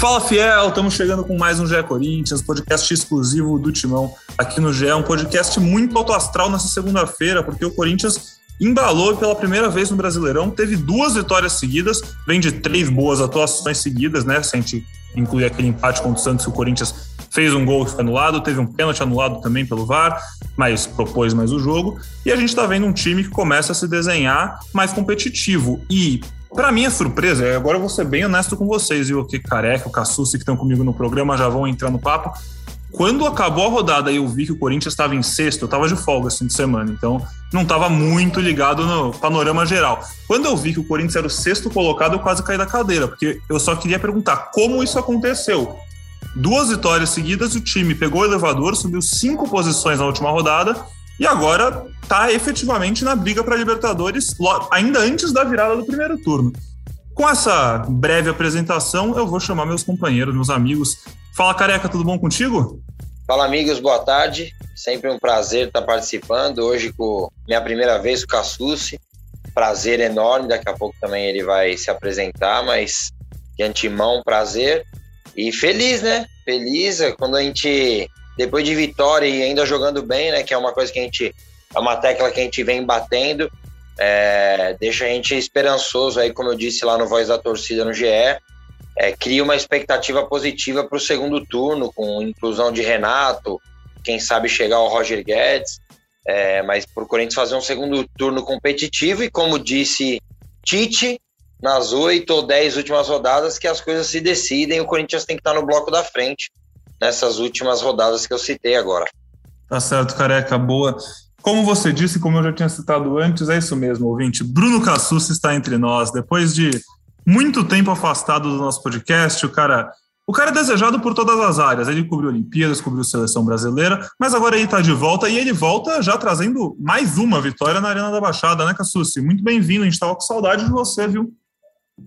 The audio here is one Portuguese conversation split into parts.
Fala Fiel, estamos chegando com mais um GE Corinthians, podcast exclusivo do Timão aqui no GE, um podcast muito alto astral nessa segunda-feira, porque o Corinthians embalou pela primeira vez no Brasileirão, teve duas vitórias seguidas, vem de três boas atuações seguidas, né? Se a gente incluir aquele empate contra o Santos, o Corinthians fez um gol que foi anulado, teve um pênalti anulado também pelo VAR, mas propôs mais o jogo. E a gente está vendo um time que começa a se desenhar mais competitivo. E para minha surpresa, agora eu vou ser bem honesto com vocês, viu? Que careca, o Cassucci que estão comigo no programa já vão entrar no papo. Quando acabou a rodada e eu vi que o Corinthians estava em sexto, eu estava de folga esse fim de semana, então não estava muito ligado no panorama geral. Quando eu vi que o Corinthians era o sexto colocado, eu quase caí da cadeira, porque eu só queria perguntar como isso aconteceu. Duas vitórias seguidas, o time pegou o elevador, subiu cinco posições na última rodada e agora está efetivamente na briga para Libertadores, ainda antes da virada do primeiro turno. Com essa breve apresentação, eu vou chamar meus companheiros, meus amigos. Fala, careca, tudo bom contigo? Fala, amigos, boa tarde. Sempre um prazer estar participando. Hoje, com minha primeira vez com o Cassucci. Prazer enorme. Daqui a pouco também ele vai se apresentar, mas de antemão, prazer. E feliz, né? Feliz quando a gente depois de vitória e ainda jogando bem, né? Que é uma coisa que a gente. É uma tecla que a gente vem batendo. É, deixa a gente esperançoso aí, como eu disse lá no Voz da Torcida no GE. É, cria uma expectativa positiva para o segundo turno, com inclusão de Renato, quem sabe chegar ao Roger Guedes. É, mas para o Corinthians fazer um segundo turno competitivo e, como disse Tite, nas oito ou dez últimas rodadas que as coisas se decidem, o Corinthians tem que estar no bloco da frente nessas últimas rodadas que eu citei agora. Tá certo, careca, boa. Como você disse, como eu já tinha citado antes, é isso mesmo, ouvinte. Bruno Cassus está entre nós. Depois de muito tempo afastado do nosso podcast, o cara, o cara é desejado por todas as áreas. Ele cobriu Olimpíadas, cobriu Seleção Brasileira, mas agora ele está de volta e ele volta já trazendo mais uma vitória na Arena da Baixada, né, Cassus? Muito bem-vindo, a gente estava com saudade de você, viu?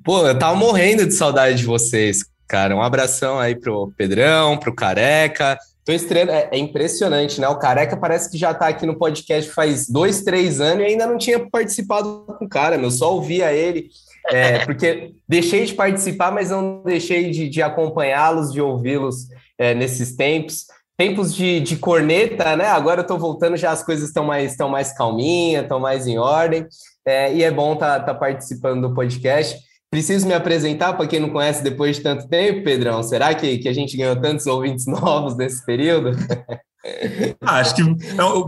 Pô, eu tava morrendo de saudade de vocês cara. Um abração aí pro Pedrão, pro Careca. Tô estreando, é, é, impressionante, né? O Careca parece que já tá aqui no podcast faz dois, três anos e ainda não tinha participado com o cara, meu. Só ouvia ele, é, porque deixei de participar, mas não deixei de, de acompanhá-los, de ouvi-los é, nesses tempos. Tempos de, de corneta, né? Agora eu tô voltando, já as coisas estão mais, estão mais calminhas, estão mais em ordem. É, e é bom estar tá, tá participando do podcast. Preciso me apresentar para quem não conhece depois de tanto tempo, Pedrão? Será que, que a gente ganhou tantos ouvintes novos nesse período? Ah, acho que é,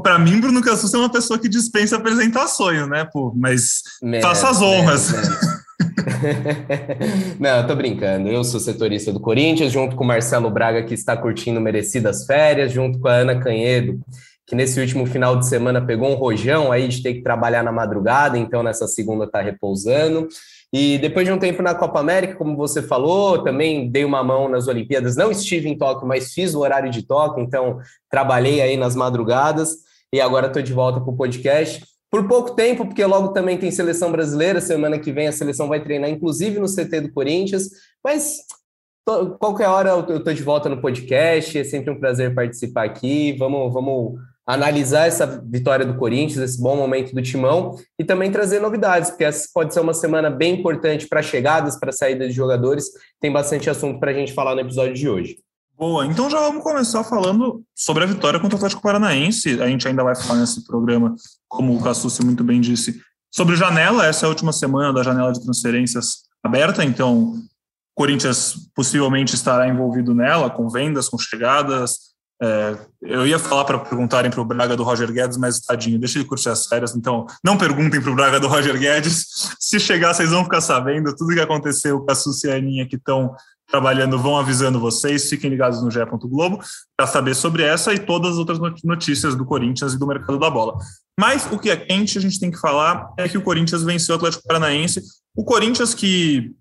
para mim, Bruno Cassus é uma pessoa que dispensa apresentações, né? Pô, mas faça as honras. Não, eu tô brincando. Eu sou setorista do Corinthians, junto com o Marcelo Braga, que está curtindo merecidas férias, junto com a Ana Canhedo, que nesse último final de semana pegou um rojão aí de ter que trabalhar na madrugada, então nessa segunda tá repousando. E depois de um tempo na Copa América, como você falou, também dei uma mão nas Olimpíadas. Não estive em Tóquio, mas fiz o horário de Tóquio, então trabalhei aí nas madrugadas e agora estou de volta para o podcast. Por pouco tempo, porque logo também tem seleção brasileira. Semana que vem a seleção vai treinar, inclusive no CT do Corinthians. Mas qualquer hora eu estou de volta no podcast. É sempre um prazer participar aqui. Vamos, vamos analisar essa vitória do Corinthians, esse bom momento do Timão e também trazer novidades, porque essa pode ser uma semana bem importante para chegadas, para saída de jogadores. Tem bastante assunto para a gente falar no episódio de hoje. Boa, então já vamos começar falando sobre a vitória contra o Atlético Paranaense. A gente ainda vai falar nesse programa, como o Cassucci muito bem disse, sobre janela. Essa é a última semana da janela de transferências aberta, então Corinthians possivelmente estará envolvido nela, com vendas, com chegadas, é, eu ia falar para perguntarem para o Braga do Roger Guedes, mas tadinho, deixa ele curtir as férias. Então, não perguntem para o Braga do Roger Guedes. Se chegar, vocês vão ficar sabendo. Tudo que aconteceu com a Suci e a Aninha que estão trabalhando vão avisando vocês. Fiquem ligados no GE. Globo para saber sobre essa e todas as outras notícias do Corinthians e do mercado da bola. Mas o que é quente, a gente tem que falar é que o Corinthians venceu o Atlético Paranaense. O Corinthians que,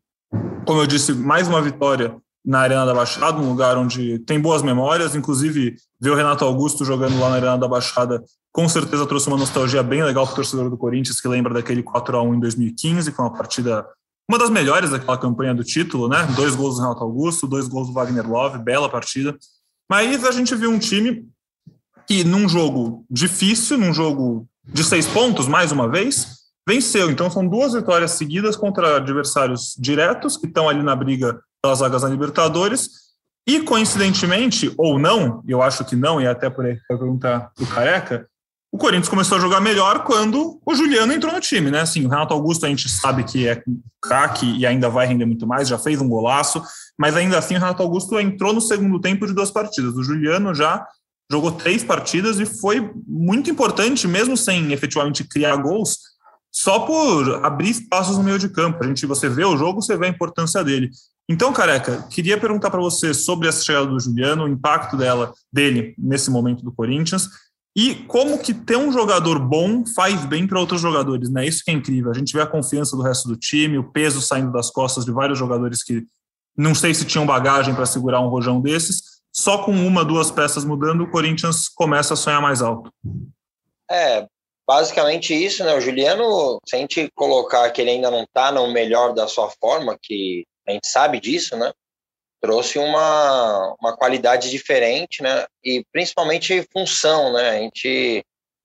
como eu disse, mais uma vitória na Arena da Baixada, um lugar onde tem boas memórias, inclusive ver o Renato Augusto jogando lá na Arena da Baixada com certeza trouxe uma nostalgia bem legal para o torcedor do Corinthians, que lembra daquele 4 a 1 em 2015, que foi uma partida, uma das melhores daquela campanha do título, né? Dois gols do Renato Augusto, dois gols do Wagner Love, bela partida. Mas a gente viu um time que, num jogo difícil, num jogo de seis pontos, mais uma vez, venceu. Então, são duas vitórias seguidas contra adversários diretos, que estão ali na briga pelas vagas na Libertadores. E, coincidentemente, ou não, eu acho que não, e até por aí para perguntar para o Careca, o Corinthians começou a jogar melhor quando o Juliano entrou no time, né? Assim, o Renato Augusto a gente sabe que é craque e ainda vai render muito mais, já fez um golaço, mas ainda assim o Renato Augusto entrou no segundo tempo de duas partidas. O Juliano já jogou três partidas e foi muito importante, mesmo sem efetivamente criar gols, só por abrir espaços no meio de campo. A gente, você vê o jogo, você vê a importância dele. Então, careca, queria perguntar para você sobre essa chegada do Juliano, o impacto dela, dele nesse momento do Corinthians e como que ter um jogador bom faz bem para outros jogadores, né? Isso que é incrível. A gente vê a confiança do resto do time, o peso saindo das costas de vários jogadores que não sei se tinham bagagem para segurar um rojão desses. Só com uma, duas peças mudando, o Corinthians começa a sonhar mais alto. É, basicamente isso, né? O Juliano, se a gente colocar que ele ainda não está no melhor da sua forma, que a gente sabe disso, né? trouxe uma, uma qualidade diferente, né? E principalmente função, né? A gente,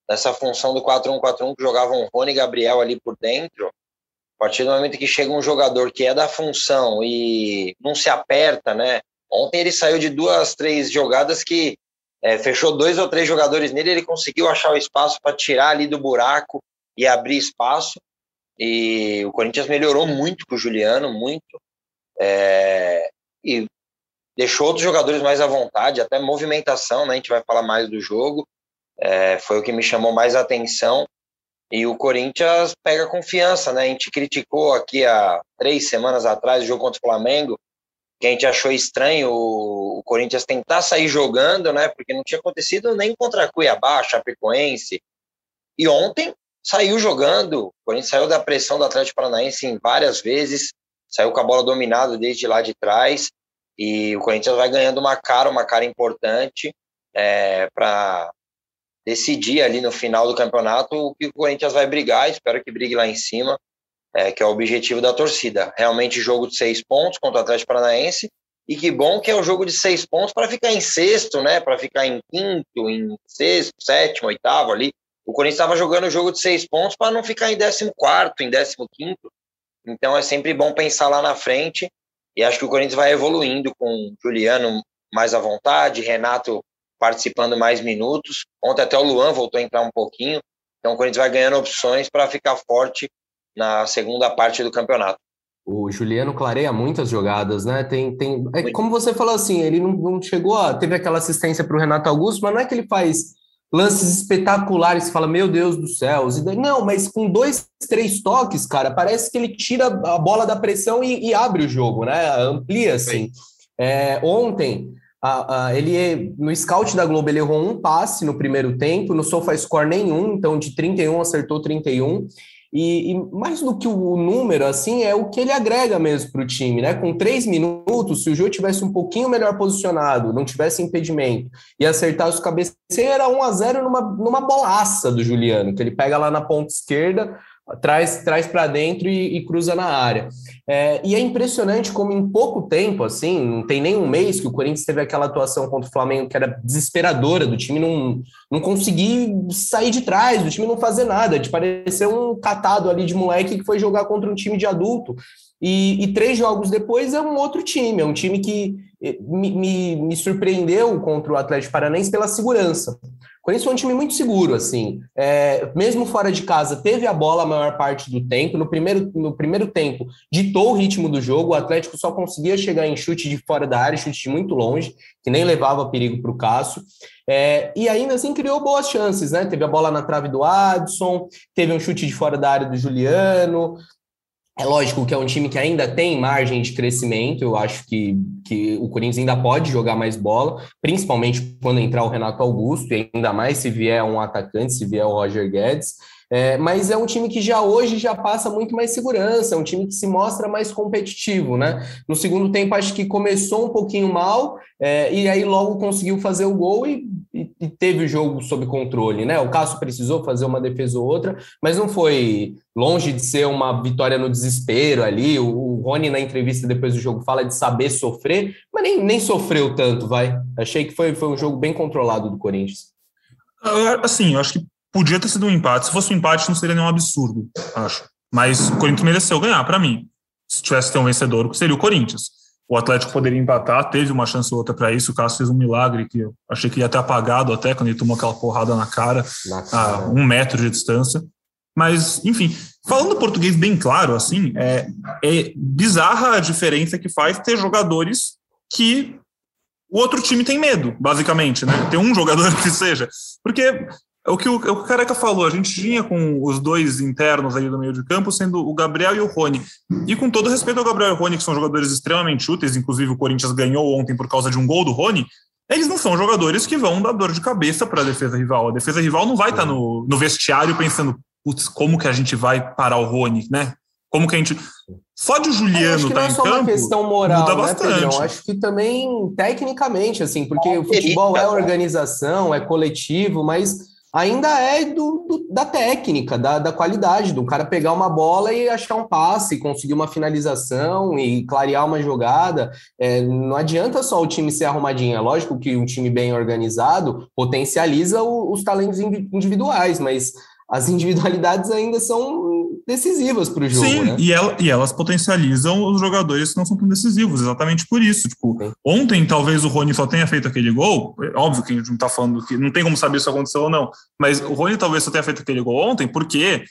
nessa função do 4-1-4-1, que jogavam Rony e Gabriel ali por dentro, a partir do momento que chega um jogador que é da função e não se aperta, né? Ontem ele saiu de duas, três jogadas que é, fechou dois ou três jogadores nele, ele conseguiu achar o espaço para tirar ali do buraco e abrir espaço. E o Corinthians melhorou muito com o Juliano, muito. É, e deixou outros jogadores mais à vontade, até movimentação, né? A gente vai falar mais do jogo. É, foi o que me chamou mais atenção. E o Corinthians pega confiança, né? A gente criticou aqui há três semanas atrás o jogo contra o Flamengo, que a gente achou estranho o, Corinthians tentar sair jogando, né? Porque não tinha acontecido nem contra Cuiabá, Chapecoense. E ontem saiu jogando. O Corinthians saiu da pressão do Atlético Paranaense em várias vezes, saiu com a bola dominada desde lá de trás. E o Corinthians vai ganhando uma cara, uma cara importante é, para decidir ali no final do campeonato o que o Corinthians vai brigar. Espero que brigue lá em cima, é, que é o objetivo da torcida. Realmente jogo de seis pontos contra o Atlético Paranaense. E que bom que é o jogo de seis pontos para ficar em sexto, né? Para ficar em quinto, em sexto, sétimo, oitavo ali. O Corinthians estava jogando o jogo de seis pontos para não ficar em décimo quarto, em décimo quinto. Então é sempre bom pensar lá na frente. E acho que o Corinthians vai evoluindo com Juliano mais à vontade, Renato participando mais minutos. Ontem até o Luan voltou a entrar um pouquinho. Então o Corinthians vai ganhando opções para ficar forte na segunda parte do campeonato. O Juliano clareia muitas jogadas, né? Tem, tem, é, como você falou assim, ele não, não chegou a. Teve aquela assistência para o Renato Augusto, mas não é que ele faz lances espetaculares, você fala, meu Deus do céu. Não, mas com dois, três toques, cara, parece que ele tira a bola da pressão e, e abre o jogo, né? Amplia, assim. É, ontem, a, a, ele no scout da Globo, ele errou um passe no primeiro tempo, no SofaScore nenhum, então de 31 acertou 31. E, e, mais do que o número, assim, é o que ele agrega mesmo para o time, né? Com três minutos, se o jogo tivesse um pouquinho melhor posicionado, não tivesse impedimento e acertasse os cabeceiros, era 1 a 0 numa, numa bolaça do Juliano, que ele pega lá na ponta esquerda, traz, traz para dentro e, e, cruza na área. É, e é impressionante como em pouco tempo, assim, não tem nem um mês que o Corinthians teve aquela atuação contra o Flamengo que era desesperadora, do time não, não conseguir sair de trás, do time não fazer nada, de parecer um catado ali de moleque que foi jogar contra um time de adulto. E, e, três jogos depois é um outro time, é um time que eh, me, me, me surpreendeu contra o Atlético Paranaense pela segurança. Corinthians foi um time muito seguro, assim. É, mesmo fora de casa, teve a bola a maior parte do tempo. No primeiro, no primeiro tempo, ditou o ritmo do jogo. O Atlético só conseguia chegar em chute de fora da área, chute de muito longe, que nem levava perigo para o Cássio. É, e ainda assim criou boas chances, né? Teve a bola na trave do Adson, teve um chute de fora da área do Juliano, é lógico que é um time que ainda tem margem de crescimento. Eu acho que, que o Corinthians ainda pode jogar mais bola, principalmente quando entrar o Renato Augusto, e ainda mais se vier um atacante, se vier o Roger Guedes. É, mas é um time que já hoje já passa muito mais segurança, é um time que se mostra mais competitivo, né? No segundo tempo, acho que começou um pouquinho mal, é, e aí logo conseguiu fazer o gol e, e, e, teve o jogo sob controle, né? O Cássio precisou fazer uma defesa ou outra, mas não foi longe de ser uma vitória no desespero ali. O, o Rony, na entrevista depois do jogo, fala de saber sofrer, mas nem, nem sofreu tanto, vai. Achei que foi, foi um jogo bem controlado do Corinthians. Assim, eu acho que Podia ter sido um empate. Se fosse um empate, não seria nenhum absurdo, acho. Mas o Corinthians mereceu ganhar, para mim. Se tivesse ter um vencedor, seria o Corinthians. o Atlético poderia empatar, teve uma chance ou outra para isso. O Cássio fez um milagre que eu achei que ia ter apagado até quando ele tomou aquela porrada na cara, na cara. a um metro de distância. Mas, enfim, falando português bem claro, assim, é, é bizarra a diferença que faz ter jogadores que o outro time tem medo, basicamente, né? Ter um jogador que seja. Porque o que o, o Careca falou, a gente tinha com os dois internos aí do meio de campo, sendo o Gabriel e o Rony. E com todo respeito ao Gabriel e o Rony, que são jogadores extremamente úteis, inclusive o Corinthians ganhou ontem por causa de um gol do Rony, eles não são jogadores que vão dar dor de cabeça para a defesa rival. A defesa rival não vai estar tá no, no vestiário pensando, putz, como que a gente vai parar o Rony, né? Como que a gente. Só de o Juliano estar tá em campo. Não é só uma questão moral, muda né. Pedrão? Acho que também tecnicamente, assim, porque o futebol é organização, é coletivo, mas ainda é do, do, da técnica, da, da qualidade, do cara pegar uma bola e achar um passe, conseguir uma finalização e clarear uma jogada. É, não adianta só o time ser arrumadinho. É lógico que um time bem organizado potencializa o, os talentos individuais, mas as individualidades ainda são decisivas para o jogo. Sim, né? e, ela, e, elas potencializam os jogadores que não são tão decisivos, exatamente por isso. Tipo, Sim. ontem talvez o Rony só tenha feito aquele gol. É óbvio que a gente não está falando que não tem como saber se aconteceu ou não, mas o Rony talvez só tenha feito aquele gol ontem porque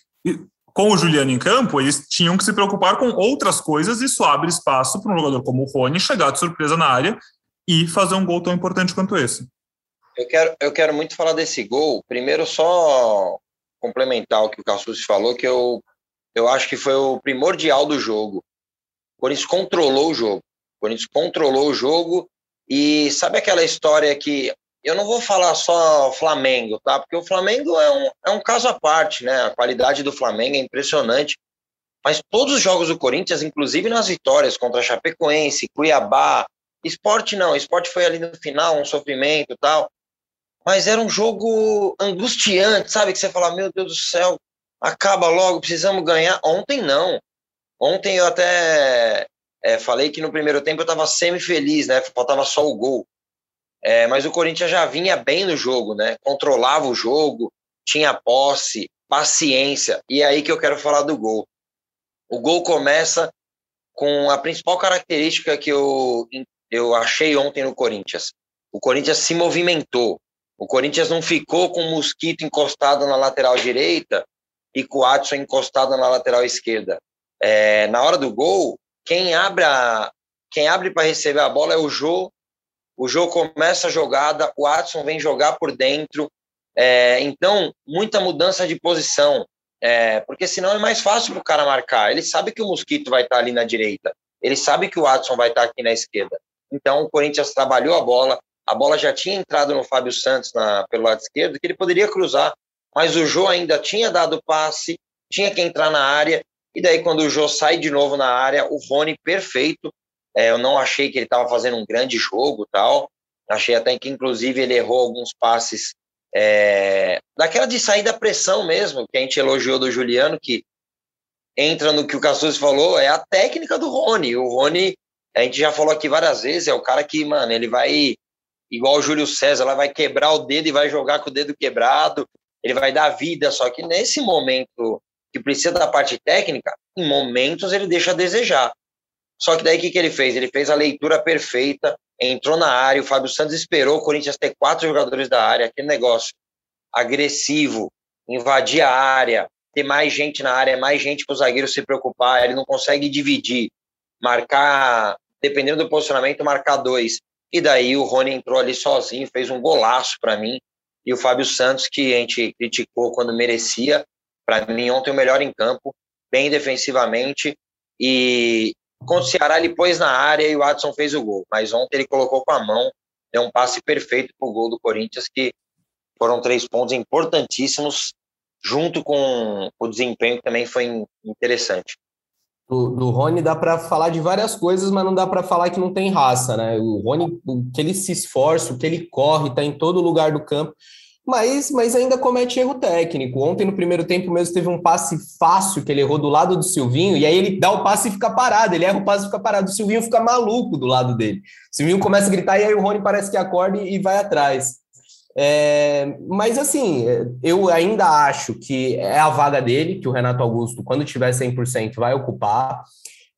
com o Juliano em campo, eles tinham que se preocupar com outras coisas, e isso abre espaço para um jogador como o Rony chegar de surpresa na área e fazer um gol tão importante quanto esse. Eu quero, eu quero muito falar desse gol. Primeiro, só complementar o que o Cassus falou, que eu, eu acho que foi o primordial do jogo. O Corinthians controlou o jogo. O Corinthians controlou o jogo e sabe aquela história que eu não vou falar só Flamengo, tá? Porque o Flamengo é um, é um caso à parte, né? A qualidade do Flamengo é impressionante. Mas todos os jogos do Corinthians, inclusive nas vitórias contra Chapecoense, Cuiabá, esporte não, esporte foi ali no final, um sofrimento tal mas era um jogo angustiante, sabe? Que você fala, meu Deus do céu, acaba logo, precisamos ganhar. Ontem não. Ontem eu até é, falei que no primeiro tempo eu estava semi-feliz, né? Faltava só o gol. É, mas o Corinthians já vinha bem no jogo, né? Controlava o jogo, tinha posse, paciência. E é aí que eu quero falar do gol. O gol começa com a principal característica que eu, eu achei ontem no Corinthians. O Corinthians se movimentou. O Corinthians não ficou com o Mosquito encostado na lateral direita e com o Adson encostado na lateral esquerda. É, na hora do gol, quem abre quem abre para receber a bola é o Jô. O Jô começa a jogada, o Adson vem jogar por dentro. É, então, muita mudança de posição. É, porque senão é mais fácil para o cara marcar. Ele sabe que o Mosquito vai estar tá ali na direita. Ele sabe que o Adson vai estar tá aqui na esquerda. Então, o Corinthians trabalhou a bola, a bola já tinha entrado no Fábio Santos na, pelo lado esquerdo, que ele poderia cruzar, mas o Jô ainda tinha dado passe, tinha que entrar na área, e daí quando o Jô sai de novo na área, o Rony perfeito, é, eu não achei que ele estava fazendo um grande jogo tal, achei até que inclusive ele errou alguns passes é, daquela de sair da pressão mesmo, que a gente elogiou do Juliano, que entra no que o Cassus falou, é a técnica do Rony, o Rony, a gente já falou aqui várias vezes, é o cara que, mano, ele vai igual o Júlio César, ela vai quebrar o dedo e vai jogar com o dedo quebrado, ele vai dar vida, só que nesse momento que precisa da parte técnica, em momentos ele deixa a desejar. Só que daí o que, que ele fez? Ele fez a leitura perfeita, entrou na área, o Fábio Santos esperou o Corinthians ter quatro jogadores da área, aquele negócio agressivo, invadir a área, ter mais gente na área, mais gente para o zagueiro se preocupar, ele não consegue dividir, marcar, dependendo do posicionamento, marcar dois. E daí o Rony entrou ali sozinho, fez um golaço para mim. E o Fábio Santos, que a gente criticou quando merecia, para mim ontem o melhor em campo, bem defensivamente. E contra o Ceará ele pôs na área e o Adson fez o gol. Mas ontem ele colocou com a mão, deu um passe perfeito para o gol do Corinthians, que foram três pontos importantíssimos, junto com o desempenho que também foi interessante do, do Rony dá para falar de várias coisas, mas não dá para falar que não tem raça, né? O Rony, o que ele se esforça, o que ele corre, está em todo lugar do campo, mas, mas ainda comete erro técnico. Ontem, no primeiro tempo mesmo, teve um passe fácil que ele errou do lado do Silvinho, e aí ele dá o passe e fica parado, ele erra o passe e fica parado. O Silvinho fica maluco do lado dele. O Silvinho começa a gritar, e aí o Rony parece que acorda e vai atrás. É, mas assim, eu ainda acho que é a vaga dele, que o Renato Augusto, quando tiver 100%, vai ocupar.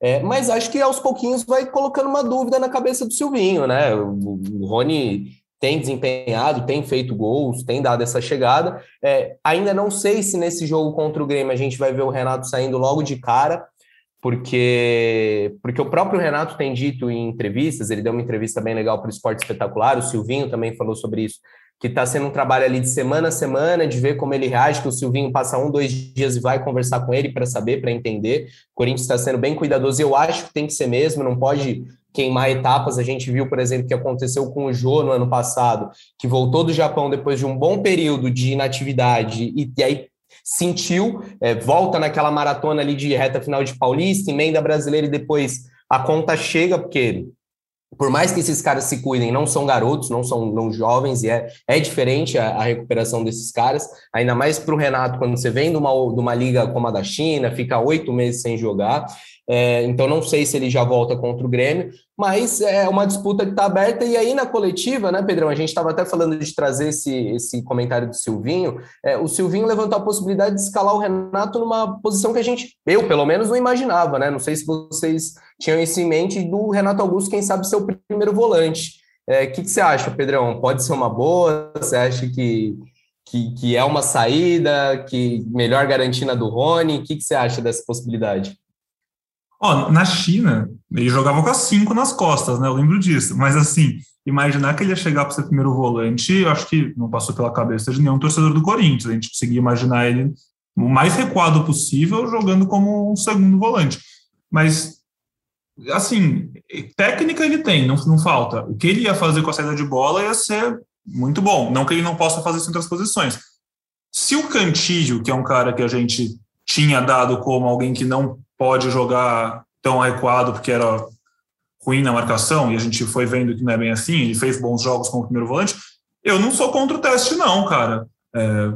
É, mas acho que aos pouquinhos vai colocando uma dúvida na cabeça do Silvinho, né? O, Rony tem desempenhado, tem feito gols, tem dado essa chegada. É, ainda não sei se nesse jogo contra o Grêmio a gente vai ver o Renato saindo logo de cara, porque porque o próprio Renato tem dito em entrevistas, ele deu uma entrevista bem legal para o Esporte Espetacular, o Silvinho também falou sobre isso, que está sendo um trabalho ali de semana a semana, de ver como ele reage, que o Silvinho passa um, dois dias e vai conversar com ele para saber, para entender. O Corinthians está sendo bem cuidadoso, e eu acho que tem que ser mesmo, não pode queimar etapas. A gente viu, por exemplo, que aconteceu com o Jô no ano passado, que voltou do Japão depois de um bom período de inatividade e, e aí sentiu, é, volta naquela maratona ali de reta final de Paulista, emenda brasileira e depois a conta chega, porque por mais que esses caras se cuidem, não são garotos, não são não jovens, e é, é diferente a, a recuperação desses caras, ainda mais para o Renato, quando você vem de uma, de uma liga como a da China, fica oito meses sem jogar, é, então não sei se ele já volta contra o Grêmio, mas é uma disputa que está aberta. E aí na coletiva, né, Pedrão? A gente estava até falando de trazer esse, esse comentário do Silvinho. É, o Silvinho levantou a possibilidade de escalar o Renato numa posição que a gente, eu pelo menos, não imaginava, né? Não sei se vocês tinham isso em mente do Renato Augusto, quem sabe ser o primeiro volante. O é, que, que você acha, Pedrão? Pode ser uma boa? Você acha que, que, que é uma saída, que melhor garantina do Rony? O que, que você acha dessa possibilidade? Ó, na China, ele jogava com as cinco nas costas, né? Eu lembro disso. Mas assim, imaginar que ele ia chegar para ser primeiro volante, eu acho que não passou pela cabeça de nenhum torcedor do Corinthians. A gente conseguia imaginar ele o mais recuado possível, jogando como um segundo volante. Mas, assim, técnica ele tem, não, não falta. O que ele ia fazer com a saída de bola ia ser muito bom. Não que ele não possa fazer isso em outras posições. Se o Cantillo, que é um cara que a gente tinha dado como alguém que não pode jogar tão adequado porque era ruim na marcação, e a gente foi vendo que não é bem assim, ele fez bons jogos como primeiro volante. Eu não sou contra o teste, não, cara. É,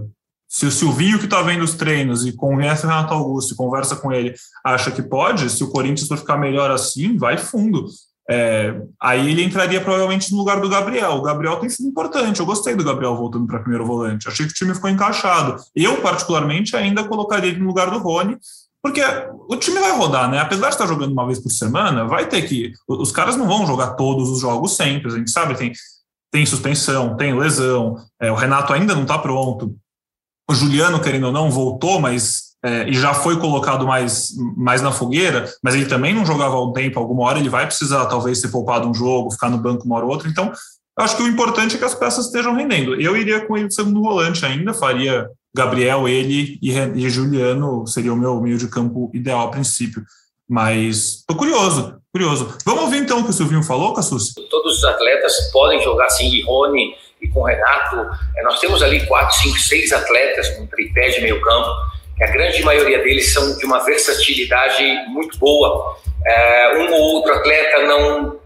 se o Silvinho, que está vendo os treinos e conhece o Renato Augusto e conversa com ele, acha que pode, se o Corinthians for ficar melhor assim, vai fundo. É, aí ele entraria provavelmente no lugar do Gabriel. O Gabriel tem sido importante. Eu gostei do Gabriel voltando para primeiro volante. Achei que o time ficou encaixado. Eu, particularmente, ainda colocaria ele no lugar do Rony, porque o time vai rodar, né? Apesar de estar jogando uma vez por semana, vai ter que. Os caras não vão jogar todos os jogos sempre, a gente sabe, tem, tem suspensão, tem lesão, é, o Renato ainda não está pronto. O Juliano, querendo ou não, voltou, mas. É, e já foi colocado mais, mais na fogueira, mas ele também não jogava há um tempo, alguma hora ele vai precisar talvez ser poupado um jogo, ficar no banco uma hora ou outra. Então, acho que o importante é que as peças estejam rendendo. Eu iria com ele de segundo volante ainda, faria Gabriel, ele e, e Juliano seria o meu meio de campo ideal a princípio. Mas tô curioso, curioso. Vamos ouvir então o que o Silvinho falou, Cassus? Todos os atletas podem jogar assim, e Rony e com Renato. É, nós temos ali quatro, cinco, seis atletas com tripé de meio campo, a grande maioria deles são de uma versatilidade muito boa. É, um ou outro atleta não,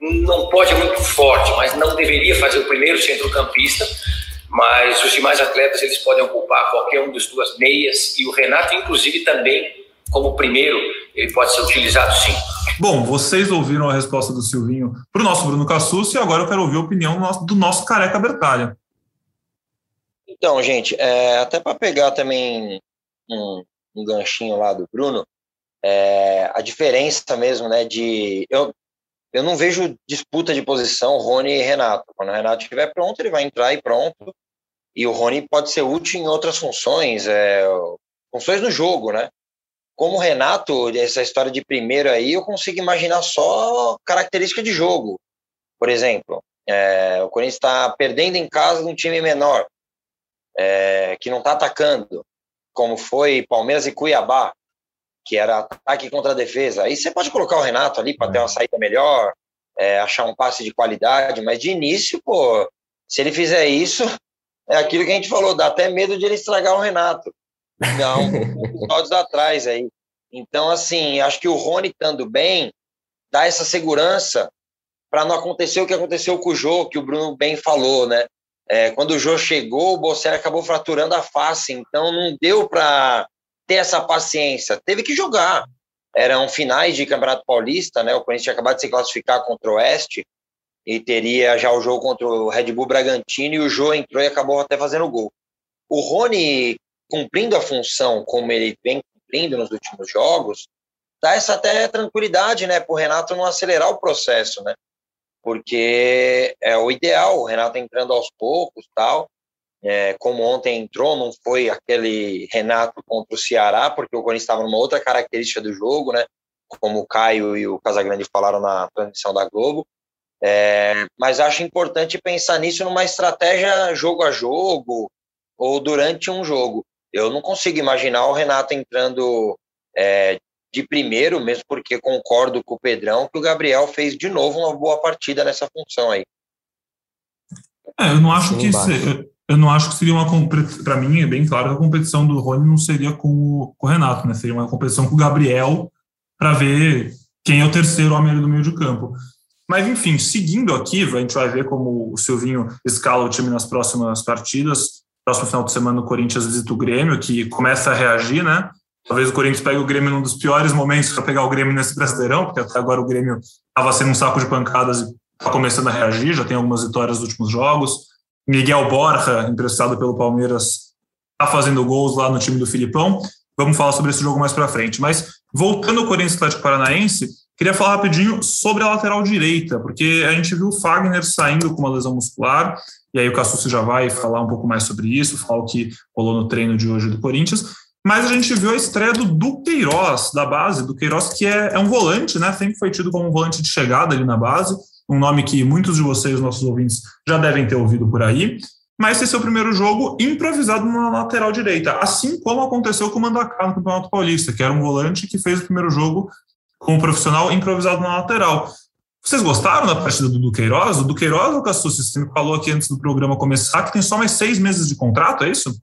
não pode muito forte, mas não deveria fazer o primeiro centrocampista mas os demais atletas eles podem ocupar qualquer um dos duas meias e o Renato inclusive também como primeiro ele pode ser utilizado sim. Bom, vocês ouviram a resposta do Silvinho para o nosso Bruno Cassus e agora eu quero ouvir a opinião do nosso, do nosso careca Bertalha. Então, gente, é, até para pegar também um, um, ganchinho lá do Bruno, é, a diferença mesmo, né, de eu, eu não vejo disputa de posição Rony e Renato. Quando o Renato estiver pronto, ele vai entrar e pronto. E o Rony pode ser útil em outras funções, é, funções no jogo, né? Como o Renato, essa história de primeiro aí, eu consigo imaginar só característica de jogo. Por exemplo, é, o Corinthians está perdendo em casa de um time menor, é, que não está atacando, como foi Palmeiras e Cuiabá que era ataque contra a defesa. Aí você pode colocar o Renato ali para ter uma saída melhor, é, achar um passe de qualidade, mas de início, pô, se ele fizer isso, é aquilo que a gente falou, dá até medo de ele estragar o Renato. Não, episódios atrás aí. Então, assim, acho que o Rony estando bem, dá essa segurança para não acontecer o que aconteceu com o Jô, que o Bruno bem falou, né? É, quando o Jô chegou, o Bocelli acabou fraturando a face, então não deu para ter essa paciência. Teve que jogar. Eram finais de Campeonato Paulista, né? O Corinthians tinha acabado de se classificar contra o Oeste e teria já o jogo contra o Red Bull Bragantino e o Jô entrou e acabou até fazendo gol. O Rony, cumprindo a função como ele vem cumprindo nos últimos jogos, dar essa até tranquilidade, né, para o Renato não acelerar o processo, né? Porque é o ideal, o Renato entrando aos poucos, tal. É, como ontem entrou, não foi aquele Renato contra o Ceará, porque o Corinthians estava numa outra característica do jogo, né? Como o Caio e o Casagrande falaram na transmissão da Globo. É, mas acho importante pensar nisso numa estratégia jogo a jogo ou durante um jogo. Eu não consigo imaginar o Renato entrando é, de primeiro, mesmo porque concordo com o Pedrão que o Gabriel fez de novo uma boa partida nessa função aí. É, eu não acho Sim, que se, eu não acho que seria uma para mim é bem claro que a competição do Rony não seria com o, com o Renato, né? Seria uma competição com o Gabriel para ver quem é o terceiro homem do meio de campo. Mas, enfim, seguindo aqui, a gente vai ver como o Silvinho escala o time nas próximas partidas. Próximo final de semana, o Corinthians visita o Grêmio, que começa a reagir, né? Talvez o Corinthians pegue o Grêmio num dos piores momentos para pegar o Grêmio nesse Brasileirão, porque até agora o Grêmio estava sendo um saco de pancadas e está começando a reagir, já tem algumas vitórias nos últimos jogos. Miguel Borja, emprestado pelo Palmeiras, está fazendo gols lá no time do Filipão. Vamos falar sobre esse jogo mais para frente. Mas voltando ao Corinthians Atlético Paranaense, Queria falar rapidinho sobre a lateral direita, porque a gente viu o Fagner saindo com uma lesão muscular, e aí o Cassucci já vai falar um pouco mais sobre isso, falar o que rolou no treino de hoje do Corinthians. Mas a gente viu a estreia do Duqueiroz, da base, do Queiroz, que é, é um volante, né? Sempre foi tido como um volante de chegada ali na base, um nome que muitos de vocês, nossos ouvintes, já devem ter ouvido por aí. Mas esse é o primeiro jogo improvisado na lateral direita, assim como aconteceu com o Mandaká no Campeonato Paulista, que era um volante que fez o primeiro jogo como profissional improvisado na lateral. Vocês gostaram da partida do Duqueiroz? O Duqueiroz, o Cassus, você me falou aqui antes do programa começar que tem só mais seis meses de contrato, é isso?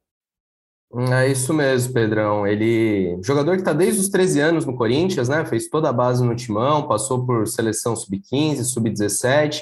É isso mesmo, Pedrão. Ele, jogador que está desde os 13 anos no Corinthians, né? Fez toda a base no timão, passou por seleção sub-15, sub-17,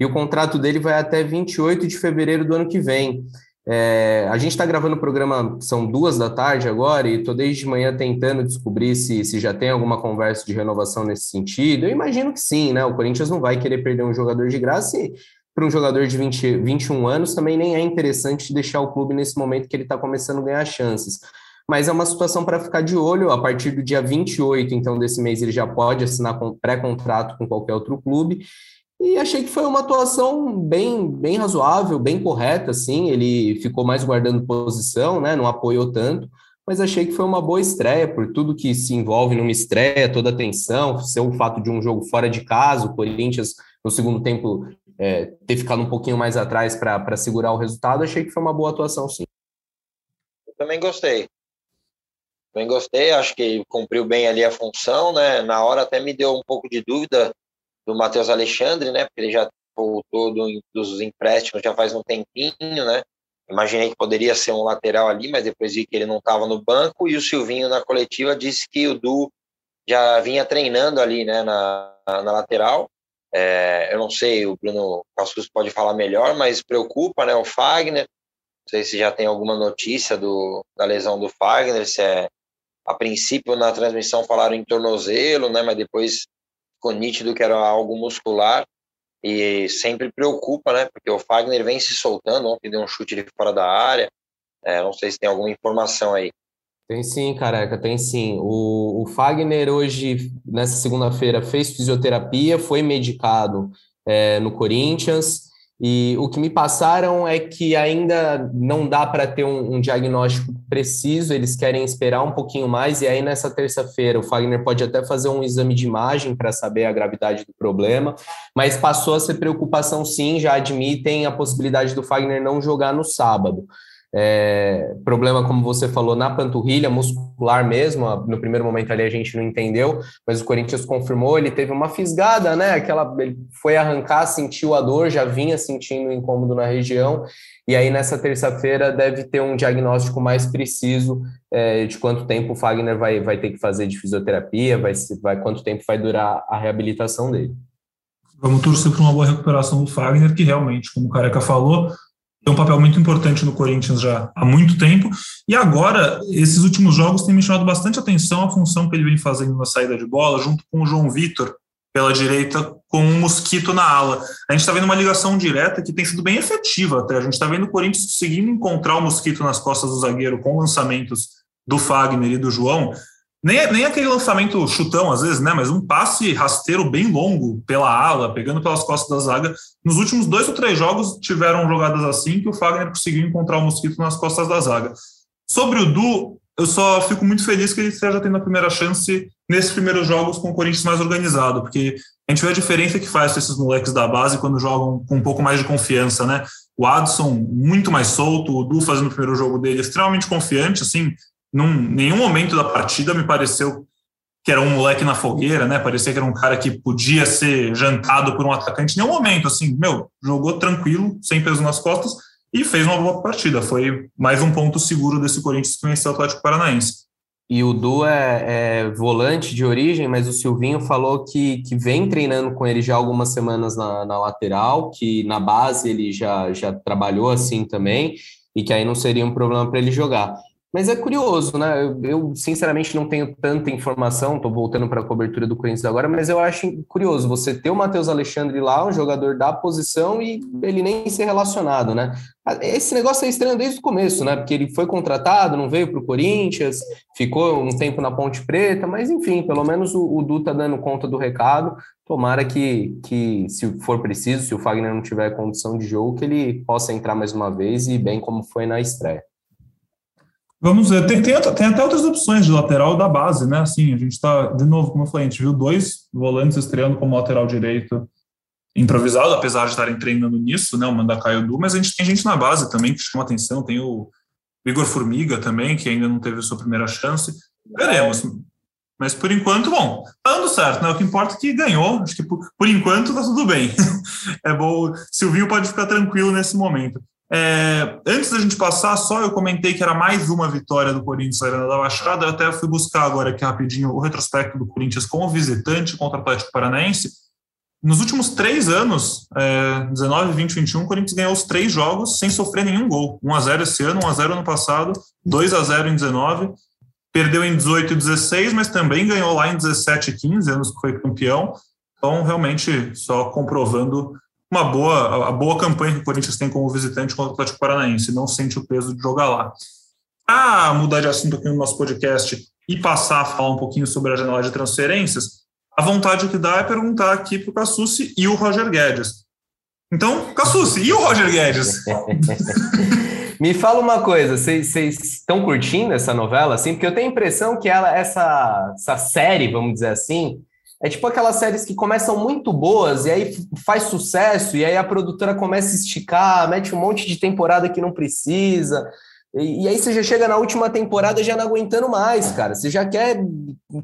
e o contrato dele vai até 28 de fevereiro do ano que vem. É, a gente está gravando o programa, são duas da tarde agora, e estou desde de manhã tentando descobrir se, se já tem alguma conversa de renovação nesse sentido. Eu imagino que sim, né? O Corinthians não vai querer perder um jogador de graça e para um jogador de 20, 21 anos também nem é interessante deixar o clube nesse momento que ele está começando a ganhar chances. Mas é uma situação para ficar de olho. A partir do dia 28, então, desse mês, ele já pode assinar pré-contrato com qualquer outro clube. E achei que foi uma atuação bem, bem razoável, bem correta, assim. Ele ficou mais guardando posição, né? Não apoiou tanto, mas achei que foi uma boa estreia por tudo que se envolve numa estreia, toda a tensão, ser o fato de um jogo fora de casa, o Corinthians no segundo tempo é, ter ficado um pouquinho mais atrás para segurar o resultado, achei que foi uma boa atuação, sim. Eu também gostei. Também gostei, acho que cumpriu bem ali a função, né? Na hora até me deu um pouco de dúvida do Matheus Alexandre, né? Porque ele já voltou do, dos empréstimos já faz um tempinho, né? Imaginei que poderia ser um lateral ali, mas depois vi que ele não estava no banco e o Silvinho na coletiva disse que o Du já vinha treinando ali, né, na, na lateral. É, eu não sei, o Bruno Passus pode falar melhor, mas preocupa, né, o Fagner. Não sei se já tem alguma notícia do, da lesão do Fagner, se é a princípio na transmissão falaram em tornozelo, né, mas depois ficou nítido que era algo muscular e sempre preocupa, né? Porque o Fagner vem se soltando, ontem deu um chute de fora da área. É, não sei se tem alguma informação aí. Tem sim, careca, tem sim. O, o Fagner hoje, nessa segunda-feira, fez fisioterapia, foi medicado é, no Corinthians. E o que me passaram é que ainda não dá para ter um, um, diagnóstico preciso, eles querem esperar um pouquinho mais, e aí nessa terça-feira o Fagner pode até fazer um exame de imagem para saber a gravidade do problema, mas passou a ser preocupação sim, já admitem a possibilidade do Fagner não jogar no sábado. É, problema, como você falou, na panturrilha, muscular mesmo. No primeiro momento ali a gente não entendeu, mas o Corinthians confirmou. Ele teve uma fisgada, né? Aquela, ele foi arrancar, sentiu a dor, já vinha sentindo incômodo na região. E aí nessa terça-feira deve ter um diagnóstico mais preciso é, de quanto tempo o Fagner vai, vai ter que fazer de fisioterapia, vai, vai quanto tempo vai durar a reabilitação dele. Vamos torcer para uma boa recuperação do Fagner, que realmente, como o Careca falou, tem um papel muito importante no Corinthians já há muito tempo. E agora, esses últimos jogos têm me chamado bastante atenção a função que ele vem fazendo na saída de bola, junto com o João Vitor pela direita, com um mosquito na ala. A gente está vendo uma ligação direta que tem sido bem efetiva até. A gente está vendo o Corinthians conseguindo encontrar o mosquito nas costas do zagueiro com lançamentos do Fagner e do João. Nem, nem aquele lançamento chutão, às vezes, né? Mas um passe rasteiro bem longo pela ala, pegando pelas costas da zaga. Nos últimos dois ou três jogos tiveram jogadas assim que o Fagner conseguiu encontrar o mosquito nas costas da zaga. Sobre o Du, eu só fico muito feliz que ele esteja tendo a primeira chance nesses primeiros jogos com o Corinthians mais organizado, porque a gente vê a diferença que faz esses moleques da base quando jogam com um pouco mais de confiança, né? O Adson muito mais solto, o Du fazendo o primeiro jogo dele extremamente confiante, assim, num nenhum momento da partida me pareceu que era um moleque na fogueira, né? Parecia que era um cara que podia ser jantado por um atacante. Em nenhum momento, assim, meu, jogou tranquilo, sem peso nas costas e fez uma boa partida. Foi mais um ponto seguro desse Corinthians que venceu o Atlético Paranaense. E o Du é, é, volante de origem, mas o Silvinho falou que, que vem treinando com ele já algumas semanas na, na lateral, que na base ele já, já trabalhou assim também, e que aí não seria um problema para ele jogar. Mas é curioso, né? Eu, eu sinceramente não tenho tanta informação, estou voltando para a cobertura do Corinthians agora, mas eu acho curioso você ter o Matheus Alexandre lá, um jogador da posição, e ele nem ser relacionado, né? Esse negócio é estranho desde o começo, né? Porque ele foi contratado, não veio para o Corinthians, ficou um tempo na Ponte Preta, mas enfim, pelo menos o, o Du tá dando conta do recado. Tomara que, que, se for preciso, se o Fagner não tiver condição de jogo, que ele possa entrar mais uma vez e bem como foi na estreia. Vamos ver, tem, tem, tem, até outras opções de lateral da base, né? Assim, a gente está, de novo, como eu falei, a gente viu dois volantes estreando como lateral direito improvisado, apesar de estarem treinando nisso, né? O Mandacaio e o Du, mas a gente tem gente na base também que chama atenção, tem o Igor Formiga também, que ainda não teve a sua primeira chance. Veremos. Mas por enquanto, bom, tá dando certo, né? O que importa é que ganhou, acho que por, por enquanto tá tudo bem. é bom, Silvinho pode ficar tranquilo nesse momento. É, antes da gente passar, só eu comentei que era mais uma vitória do Corinthians na Arena da Baixada. Eu até fui buscar agora aqui rapidinho o retrospecto do Corinthians como visitante contra o Atlético Paranaense. Nos últimos três anos, é, 19, 20, 21, o Corinthians ganhou os três jogos sem sofrer nenhum gol. 1x0 esse ano, 1x0 ano passado, 2x0 em 19. Perdeu em 18 e 16, mas também ganhou lá em 17 e 15, anos que foi campeão. Então, realmente, só comprovando uma boa, a boa campanha que o Corinthians tem como visitante contra o Atlético Paranaense, não sente o peso de jogar lá. A mudar de assunto aqui no nosso podcast e passar a falar um pouquinho sobre a janela de transferências, a vontade que dá é perguntar aqui para o Cassucci e o Roger Guedes. Então, Cassucci, e o Roger Guedes? Me fala uma coisa, vocês estão curtindo essa novela, assim? Porque eu tenho a impressão que ela, essa, essa série, vamos dizer assim, é tipo aquelas séries que começam muito boas e aí faz sucesso, e aí a produtora começa a esticar, mete um monte de temporada que não precisa. E, e aí você já chega na última temporada já não aguentando mais, cara. Você já quer.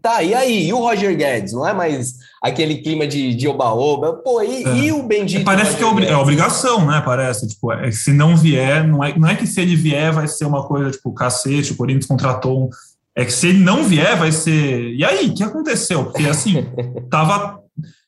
Tá, e aí? E o Roger Guedes? Não é mais aquele clima de, oba-oba? Pô, e, é. e, o bendito. Parece que é, é, obrigação, né? Parece. Tipo, é, se não vier, não é, não é que se ele vier vai ser uma coisa tipo, cacete, o Corinthians contratou um é que se ele não vier, vai ser. E aí, o que aconteceu? Porque assim, tava.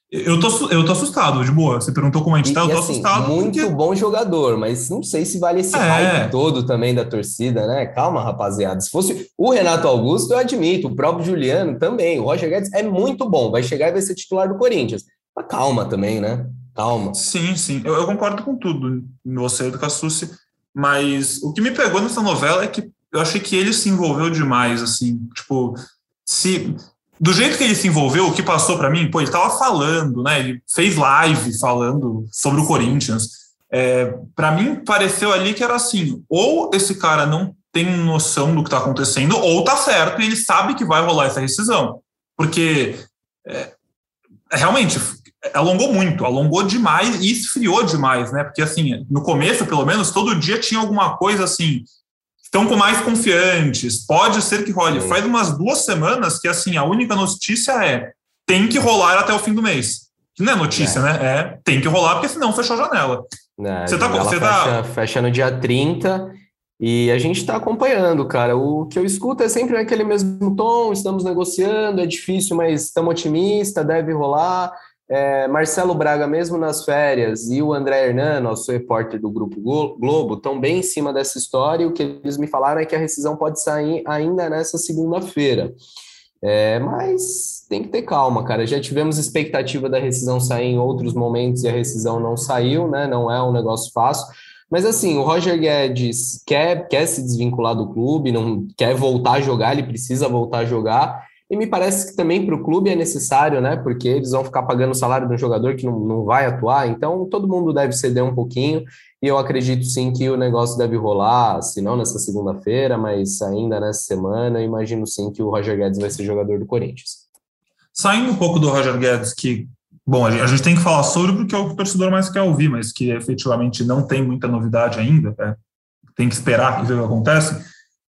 Eu tô, eu tô assustado, de boa. Você perguntou como a gente tá, eu tô assim, assustado. Muito porque... bom jogador, mas não sei se vale esse é. hype todo também da torcida, né? Calma, rapaziada. Se fosse o Renato Augusto, eu admito, o próprio Juliano também. O Roger Guedes é muito bom, vai chegar e vai ser titular do Corinthians. Mas calma também, né? Calma. Sim, sim. Eu, eu concordo com tudo, você do Cassucci. Mas o que me pegou nessa novela é que eu achei que ele se envolveu demais, assim, tipo, se do jeito que ele se envolveu, o que passou para mim, pô, ele tava falando, né? Ele fez live falando sobre o Corinthians. É, para mim pareceu ali que era assim, ou esse cara não tem noção do que está acontecendo, ou tá certo e ele sabe que vai rolar essa rescisão, porque é, realmente alongou muito, alongou demais e esfriou demais, né? Porque assim, no começo, pelo menos, todo dia tinha alguma coisa assim, estão com mais confiantes, pode ser que role. Sim. Faz umas duas semanas que, assim, a única notícia é tem que rolar até o fim do mês. Não é notícia, é. né? É tem que rolar, porque senão fechou a janela. Você tá, você tá fecha, tá... fecha no dia 30 e a gente está acompanhando, cara. O que eu escuto é sempre aquele mesmo tom, estamos negociando, é difícil, mas estamos otimistas, deve rolar. É, Marcelo Braga, mesmo nas férias, e o André Hernan, nosso repórter do Grupo Globo, estão bem em cima dessa história. E o que eles me falaram é que a rescisão pode sair ainda nessa segunda-feira. É, mas tem que ter calma, cara. Já tivemos expectativa da rescisão sair em outros momentos e a rescisão não saiu, né? Não é um negócio fácil. Mas assim, o Roger Guedes quer, quer se desvincular do clube, não quer voltar a jogar, ele precisa voltar a jogar. E me parece que também para o clube é necessário, né? Porque eles vão ficar pagando o salário de um jogador que não, não vai atuar, então todo mundo deve ceder um pouquinho. E eu acredito sim que o negócio deve rolar, se não nessa segunda-feira, mas ainda nessa semana. Imagino sim que o Roger Guedes vai ser jogador do Corinthians. Saindo um pouco do Roger Guedes, que, bom, a gente tem que falar sobre porque é o que o torcedor mais quer ouvir, mas que efetivamente não tem muita novidade ainda, né? tem que esperar e ver o que acontece.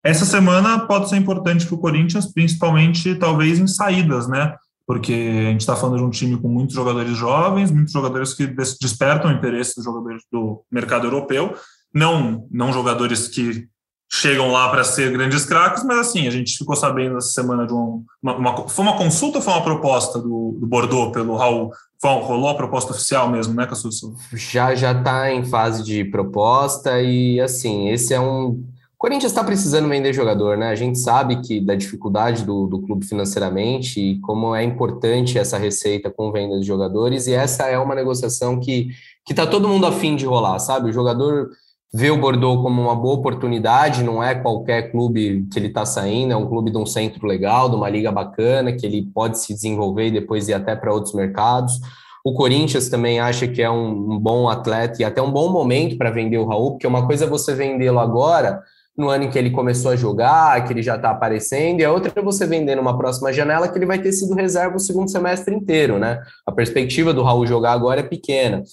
Essa semana pode ser importante para o Corinthians, principalmente talvez em saídas, né? Porque a gente está falando de um time com muitos jogadores jovens, muitos jogadores que despertam o interesse dos jogadores do mercado europeu, não, não jogadores que chegam lá para ser grandes craques, mas assim, a gente ficou sabendo essa semana de um, uma, uma, Foi uma consulta ou foi uma proposta do, do Bordeaux pelo Raul? Foi, rolou a proposta oficial mesmo, né, Cassucci? Já já está em fase de proposta e assim, esse é um o Corinthians está precisando vender jogador, né? A gente sabe que da dificuldade do, do clube financeiramente e como é importante essa receita com venda de jogadores, e essa é uma negociação que que tá todo mundo afim de rolar, sabe? O jogador vê o Bordeaux como uma boa oportunidade, não é qualquer clube que ele está saindo, é um clube de um centro legal, de uma liga bacana, que ele pode se desenvolver e depois ir até para outros mercados. O Corinthians também acha que é um, um bom atleta e até um bom momento para vender o Raul, porque uma coisa é você vendê-lo agora, no ano em que ele começou a jogar, que ele já está aparecendo, e a outra é você vender numa próxima janela que ele vai ter sido reserva o segundo semestre inteiro, né? A perspectiva do Raul jogar agora é pequena.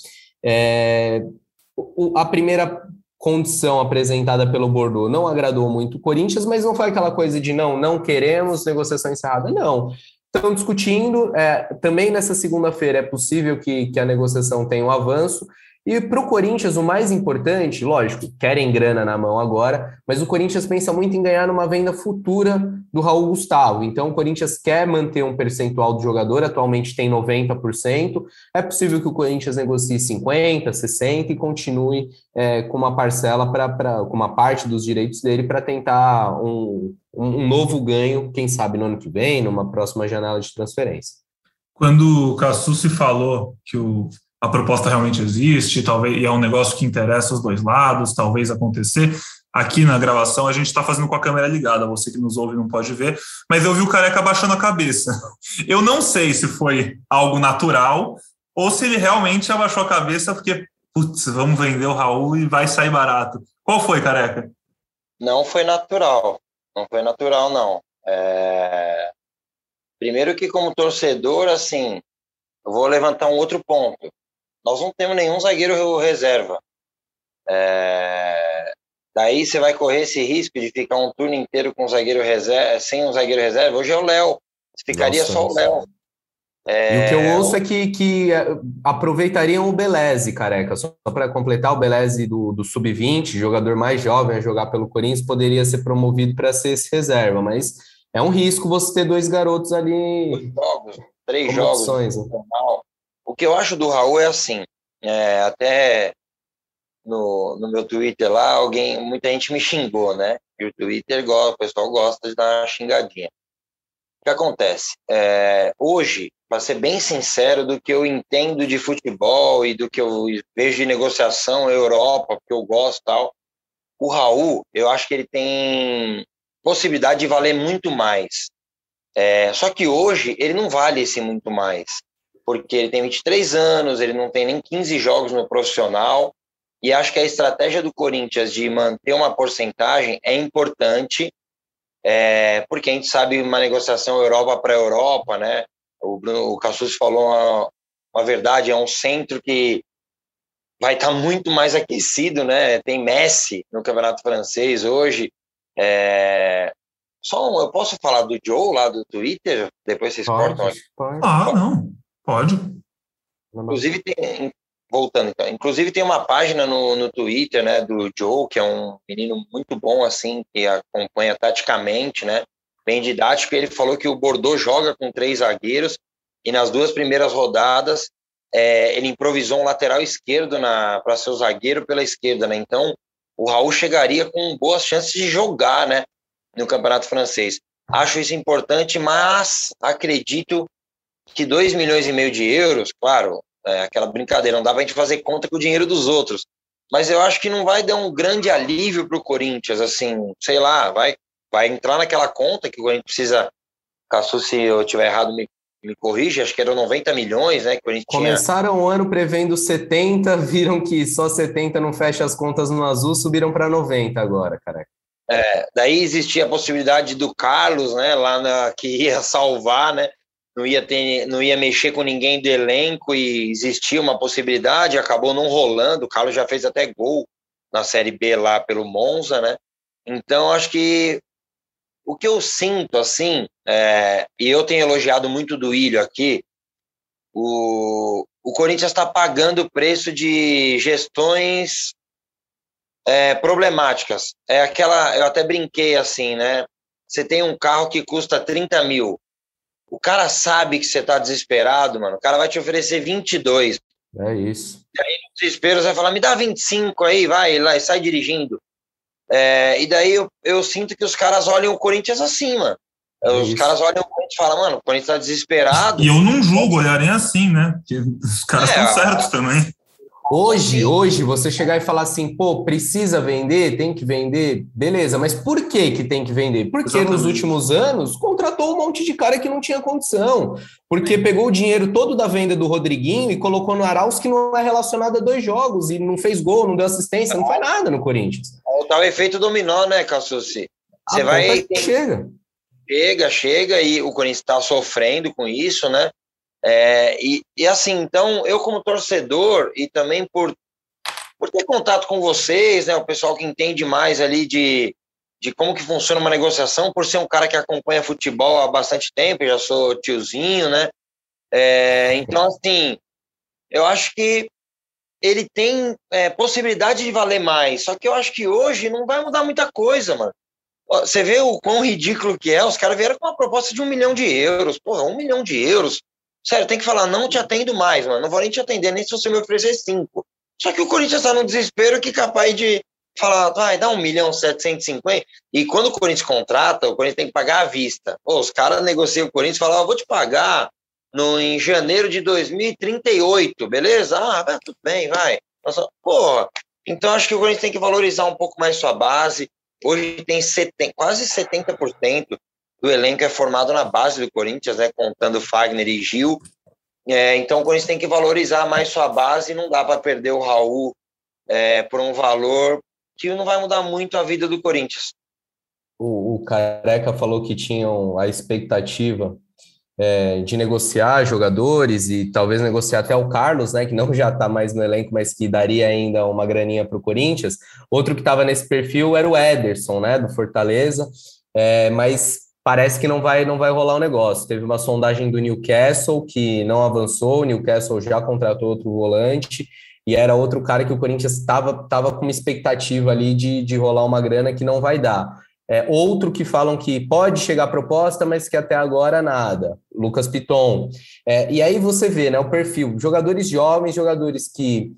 É, a primeira condição apresentada pelo Bordeaux não agradou muito o Corinthians, mas não foi aquela coisa de não, não queremos negociação encerrada, não. Estão discutindo, é, também nessa segunda-feira é possível que, que a negociação tenha um avanço, e para o Corinthians, o mais importante, lógico, querem grana na mão agora, mas o Corinthians pensa muito em ganhar numa venda futura do Raul Gustavo. Então, o Corinthians quer manter um percentual do jogador, atualmente tem 90%. É possível que o Corinthians negocie 50%, 60% e continue é, com uma parcela, para com uma parte dos direitos dele para tentar um, um novo ganho, quem sabe no ano que vem, numa próxima janela de transferência. Quando o Cassu se falou que o a proposta realmente existe, talvez e é um negócio que interessa os dois lados, talvez acontecer. Aqui na gravação a gente está fazendo com a câmera ligada, você que nos ouve não pode ver, mas eu vi o careca baixando a cabeça. Eu não sei se foi algo natural ou se ele realmente abaixou a cabeça porque, putz, vamos vender o Raul e vai sair barato. Qual foi, careca? Não foi natural, não foi natural, não. É... Primeiro que como torcedor, assim, eu vou levantar um outro ponto nós não temos nenhum zagueiro reserva. É... Daí você vai correr esse risco de ficar um turno inteiro com um zagueiro reserva, sem um zagueiro reserva. Hoje é o Léo. Ficaria Nossa, só o Léo. É... E o que eu ouço é que, que é, aproveitariam o Beleze, careca. Só para completar, o Beleze do, do Sub-20, jogador mais jovem a jogar pelo Corinthians, poderia ser promovido para ser esse reserva, mas é um risco você ter dois garotos ali. Dois jogos, três jogos. Opções, né? O que eu acho do Raul é assim, é, até no, no meu Twitter lá, alguém, muita gente me xingou, né? E o Twitter, o pessoal gosta de dar uma xingadinha. O que acontece? É, hoje, para ser bem sincero, do que eu entendo de futebol e do que eu vejo de negociação Europa, porque eu gosto tal, o Raul, eu acho que ele tem possibilidade de valer muito mais. É, só que hoje ele não vale esse muito mais porque ele tem 23 anos, ele não tem nem 15 jogos no profissional, e acho que a estratégia do Corinthians de manter uma porcentagem é importante, é, porque a gente sabe uma negociação Europa para Europa, né? O Bruno o Cassus falou uma, uma, verdade, é um centro que vai estar tá muito mais aquecido, né? Tem Messi no Campeonato Francês hoje. É, só um, eu posso falar do Joe lá do Twitter? Depois vocês pode, cortam. Pode. Ah, não. Pode. Inclusive, tem, voltando então, inclusive tem uma página no, no Twitter, né, do Joe, que é um menino muito bom, assim, que acompanha taticamente, né, bem didático, ele falou que o Bordeaux joga com três zagueiros, e nas duas primeiras rodadas, é, ele improvisou um lateral esquerdo para ser o zagueiro pela esquerda, né, então o Raul chegaria com boas chances de jogar, né, no Campeonato Francês. Acho isso importante, mas acredito que 2 milhões e meio de euros, claro, é aquela brincadeira, não dá pra gente fazer conta com o dinheiro dos outros. Mas eu acho que não vai dar um grande alívio para o Corinthians, assim, sei lá, vai, vai entrar naquela conta que o Corinthians precisa Caçu, se eu tiver errado, me, me corrige, acho que eram 90 milhões, né? Que a gente Começaram tinha... o ano prevendo 70, viram que só 70 não fecha as contas no azul, subiram para 90 agora, cara. É, daí existia a possibilidade do Carlos, né, lá na, que ia salvar, né? Não ia ter, não ia mexer com ninguém do elenco e existia uma possibilidade, acabou não rolando. O Carlos já fez até gol na Série B lá pelo Monza, né? Então acho que o que eu sinto assim, é, e eu tenho elogiado muito do Ilho aqui, o, o Corinthians está pagando o preço de gestões é, problemáticas. É aquela, eu até brinquei assim, né? Você tem um carro que custa 30 mil. O cara sabe que você está desesperado, mano. O cara vai te oferecer 22. É isso. E aí, no desespero, você vai falar, me dá 25 aí, vai lá e sai dirigindo. É, e daí eu, eu, sinto que os caras olham o Corinthians assim, mano. É os Isso. caras olham o Corinthians e falam, mano, o Corinthians tá desesperado. E eu não julgo olharem assim, né? Porque os caras estão é, certos também. Hoje, hoje, você chegar e falar assim, pô, precisa vender, tem que vender, beleza, mas por que que tem que vender? Porque Exatamente. nos últimos anos contratou um monte de cara que não tinha condição, porque pegou o dinheiro todo da venda do Rodriguinho e colocou no Arauz que não é relacionado a dois jogos e não fez gol, não deu assistência, não faz nada no Corinthians. É o tal efeito dominó, né, Cassucci? Você vai... Chega. Chega, chega e o Corinthians está sofrendo com isso, né? É, e, e assim, então, eu como torcedor e também por, por ter contato com vocês, né, o pessoal que entende mais ali de, de como que funciona uma negociação, por ser um cara que acompanha futebol há bastante tempo, já sou tiozinho, né? É, então, assim, eu acho que ele tem é, possibilidade de valer mais, só que eu acho que hoje não vai mudar muita coisa, mano. Você vê o quão ridículo que é, os caras vieram com uma proposta de um milhão de euros, porra, um milhão de euros Sério, tem que falar, não te atendo mais, mano. Não vou nem te atender, nem se você me oferecer cinco. Só que o Corinthians tá num desespero que é capaz de falar, vai, dá um milhão setecentos cinquenta. E quando o Corinthians contrata, o Corinthians tem que pagar à vista. Pô, os caras negociam o Corinthians e falam, ah, vou te pagar no, em janeiro de 2038, beleza? Ah, vai, tudo bem, vai. Nossa, porra. Então acho que o Corinthians tem que valorizar um pouco mais sua base. Hoje tem 70, quase 70% do elenco é formado na base do Corinthians, né, contando Fagner e Gil. É, então o Corinthians tem que valorizar mais sua base, não dá para perder o Raul é, por um valor que não vai mudar muito a vida do Corinthians. O, o Careca falou que tinham a expectativa é, de negociar jogadores e talvez negociar até o Carlos, né, que não já está mais no elenco, mas que daria ainda uma graninha para o Corinthians. Outro que estava nesse perfil era o Ederson, né, do Fortaleza, é, mas parece que não vai não vai rolar o um negócio. Teve uma sondagem do Newcastle que não avançou, o Newcastle já contratou outro volante e era outro cara que o Corinthians estava tava com uma expectativa ali de, de rolar uma grana que não vai dar. É, outro que falam que pode chegar proposta, mas que até agora nada. Lucas Piton. É, e aí você vê né, o perfil: jogadores jovens, jogadores que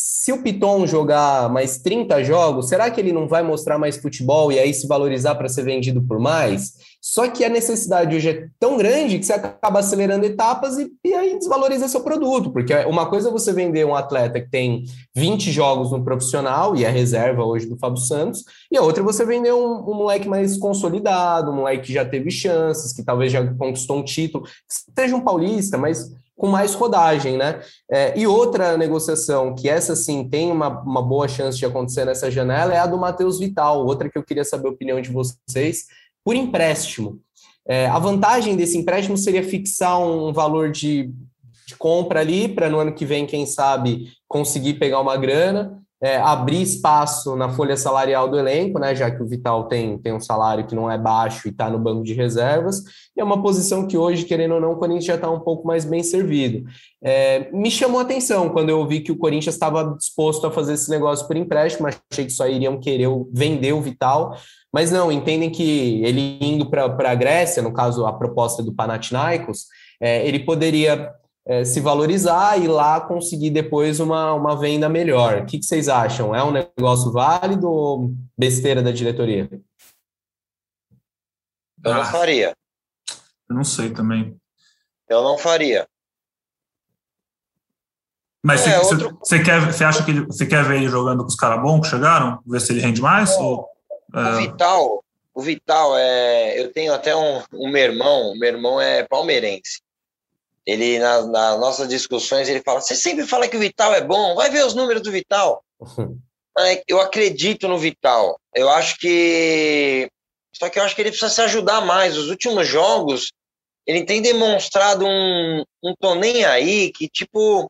se o Piton jogar mais 30 jogos, será que ele não vai mostrar mais futebol e aí se valorizar para ser vendido por mais? Só que a necessidade hoje é tão grande que você acaba acelerando etapas e, e, aí desvaloriza seu produto, porque uma coisa é você vender um atleta que tem 20 jogos no profissional e é reserva hoje do Fábio Santos, e a outra é você vender um, um moleque mais consolidado, um moleque que já teve chances, que talvez já conquistou um título, seja um paulista, mas com mais rodagem, né? É, e outra negociação, que essa sim tem uma, uma boa chance de acontecer nessa janela, é a do Matheus Vital, outra que eu queria saber a opinião de vocês por empréstimo. É, a vantagem desse empréstimo seria fixar um valor de, de compra ali para no ano que vem, quem sabe, conseguir pegar uma grana, é, abrir espaço na folha salarial do elenco, né, já que o Vital tem, tem um salário que não é baixo e está no banco de reservas, e é uma posição que hoje, querendo ou não, o Corinthians já está um pouco mais bem servido. É, me chamou a atenção quando eu vi que o Corinthians estava disposto a fazer esse negócio por empréstimo, achei que só iriam querer vender o Vital, mas não, entendem que ele indo para a Grécia, no caso a proposta do Panathinaikos, é, ele poderia é, se valorizar e lá conseguir depois uma, uma venda melhor. O que, que vocês acham? É um negócio válido ou besteira da diretoria? Eu não ah, faria. Eu não sei também. Eu não faria. Mas é, você, outro... você, quer, você acha que você quer ver ele jogando com os caras bons que chegaram? Ver se ele rende mais? Ou... O Vital, o Vital é. Eu tenho até um, um meu irmão, meu irmão é palmeirense. Ele, na, nas nossas discussões, ele fala: Você sempre fala que o Vital é bom, vai ver os números do Vital. eu acredito no Vital. Eu acho que. Só que eu acho que ele precisa se ajudar mais. Os últimos jogos, ele tem demonstrado um, um tô nem aí que, tipo,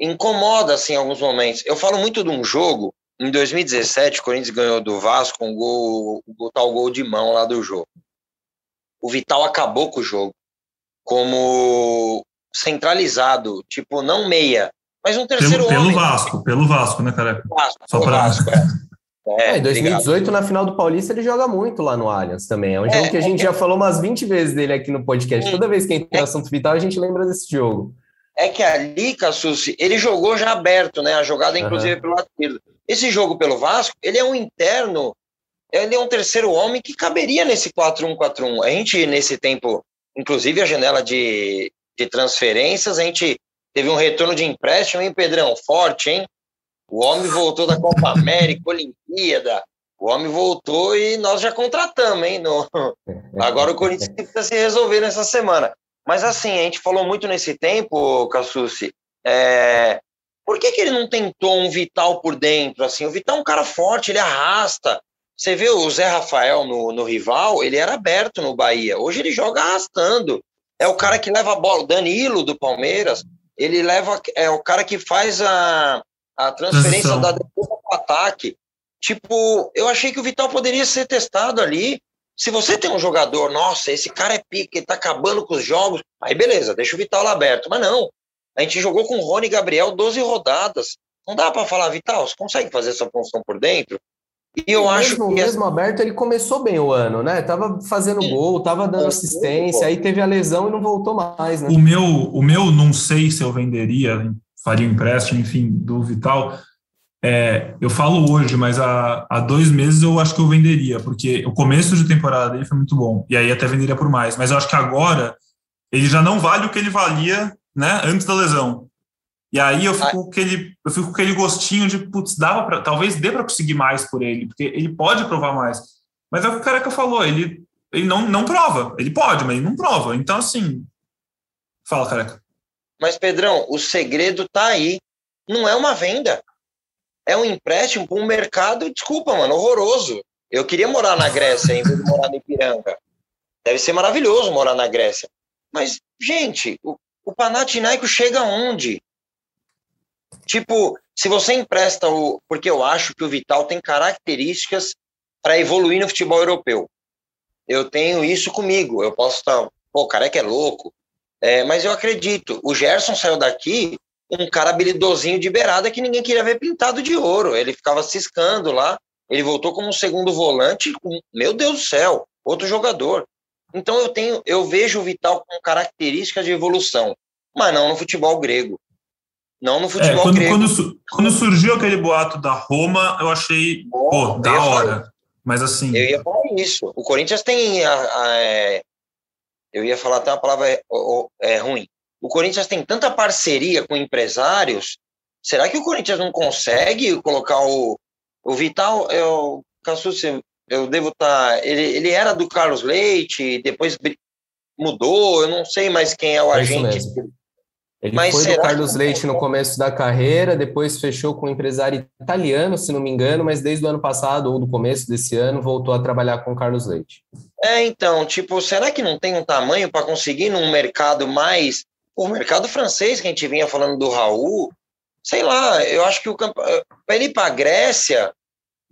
incomoda, assim, em alguns momentos. Eu falo muito de um jogo em 2017, o Corinthians ganhou do Vasco um gol, o tal gol de mão lá do jogo. O Vital acabou com o jogo como centralizado, tipo, não meia, mas um terceiro pelo, homem. Pelo Vasco, pelo Vasco, né, cara? Vasco, Só para Vasco, é. É, em 2018, obrigado. na final do Paulista, ele joga muito lá no Allianz também. É um jogo é, que a gente é, já falou umas 20 vezes dele aqui no podcast. Toda vez que entra o assunto vital, a gente lembra desse jogo. É que ali, Cassucci, ele jogou já aberto, né? A jogada, inclusive, uhum. pelo lado esquerdo. Esse jogo pelo Vasco, ele é um interno, ele é um terceiro homem que caberia nesse 4-1-4-1. A gente, nesse tempo, inclusive a janela de, de transferências, a gente teve um retorno de empréstimo, hein, Pedrão? Forte, hein? O homem voltou da Copa América, Olimpíada. O homem voltou e nós já contratamos, hein? No... Agora o Corinthians precisa se resolver nessa semana. Mas assim, a gente falou muito nesse tempo, Cassucci, é... Por que, que ele não tentou um Vital por dentro? Assim, o Vital é um cara forte, ele arrasta. Você vê o Zé Rafael no, no rival, ele era aberto no Bahia. Hoje ele joga arrastando. É o cara que leva a bola. O Danilo do Palmeiras, ele leva. É o cara que faz a, a transferência Transição. da defesa para o ataque. Tipo, eu achei que o Vital poderia ser testado ali. Se você tem um jogador, nossa, esse cara é pique, ele tá acabando com os jogos, aí beleza, deixa o Vital lá aberto. Mas não, a gente jogou com o Rony e Gabriel 12 rodadas. Não dá para falar, Vital, você consegue fazer essa função por dentro? E eu acho mesmo, que. Mesmo aberto, ele começou bem o ano, né? Tava fazendo Sim. gol, tava dando assistência, aí teve a lesão e não voltou mais, né? O meu, o meu não sei se eu venderia, faria um empréstimo, enfim, do Vital. É, eu falo hoje, mas há, há dois meses eu acho que eu venderia, porque o começo de temporada dele foi muito bom, e aí até venderia por mais. Mas eu acho que agora ele já não vale o que ele valia né, antes da lesão. E aí eu fico, com aquele, eu fico com aquele gostinho de, putz, dava pra, talvez dê para conseguir mais por ele, porque ele pode provar mais. Mas é o que o Careca falou, ele, ele não, não prova. Ele pode, mas ele não prova. Então, assim, fala, Careca. Mas, Pedrão, o segredo tá aí. Não é uma venda. É um empréstimo para um mercado, desculpa, mano, horroroso. Eu queria morar na Grécia em vez de morar no Ipiranga. Deve ser maravilhoso morar na Grécia. Mas, gente, o, o Panathinaiko chega onde? Tipo, se você empresta o. Porque eu acho que o Vital tem características para evoluir no futebol europeu. Eu tenho isso comigo. Eu posso estar. Pô, o cara é é louco. É, mas eu acredito. O Gerson saiu daqui um cara habilidosinho de beirada que ninguém queria ver pintado de ouro. Ele ficava ciscando lá. Ele voltou como um segundo volante. Meu Deus do céu, outro jogador. Então eu tenho, eu vejo o Vital com características de evolução, mas não no futebol grego. Não no futebol é, quando, grego. Quando, quando, surgiu aquele boato da Roma, eu achei, Bom, pô, da hora. Mas assim. Eu ia falar isso. O Corinthians tem. A, a, é, eu ia falar até uma palavra é, é, ruim. O Corinthians tem tanta parceria com empresários. Será que o Corinthians não consegue colocar o, o Vital? Eu, Cassucci, eu devo estar. Tá, ele, ele era do Carlos Leite, depois mudou, eu não sei mais quem é o é agente. Ele Mas foi do Carlos Leite no começo da carreira, depois fechou com um empresário italiano, se não me engano, mas desde o ano passado ou do começo desse ano voltou a trabalhar com o Carlos Leite. É, então, tipo, será que não tem um tamanho para conseguir num mercado mais. O mercado francês que a gente vinha falando do Raul, sei lá, eu acho que o camp... para ele ir para a Grécia,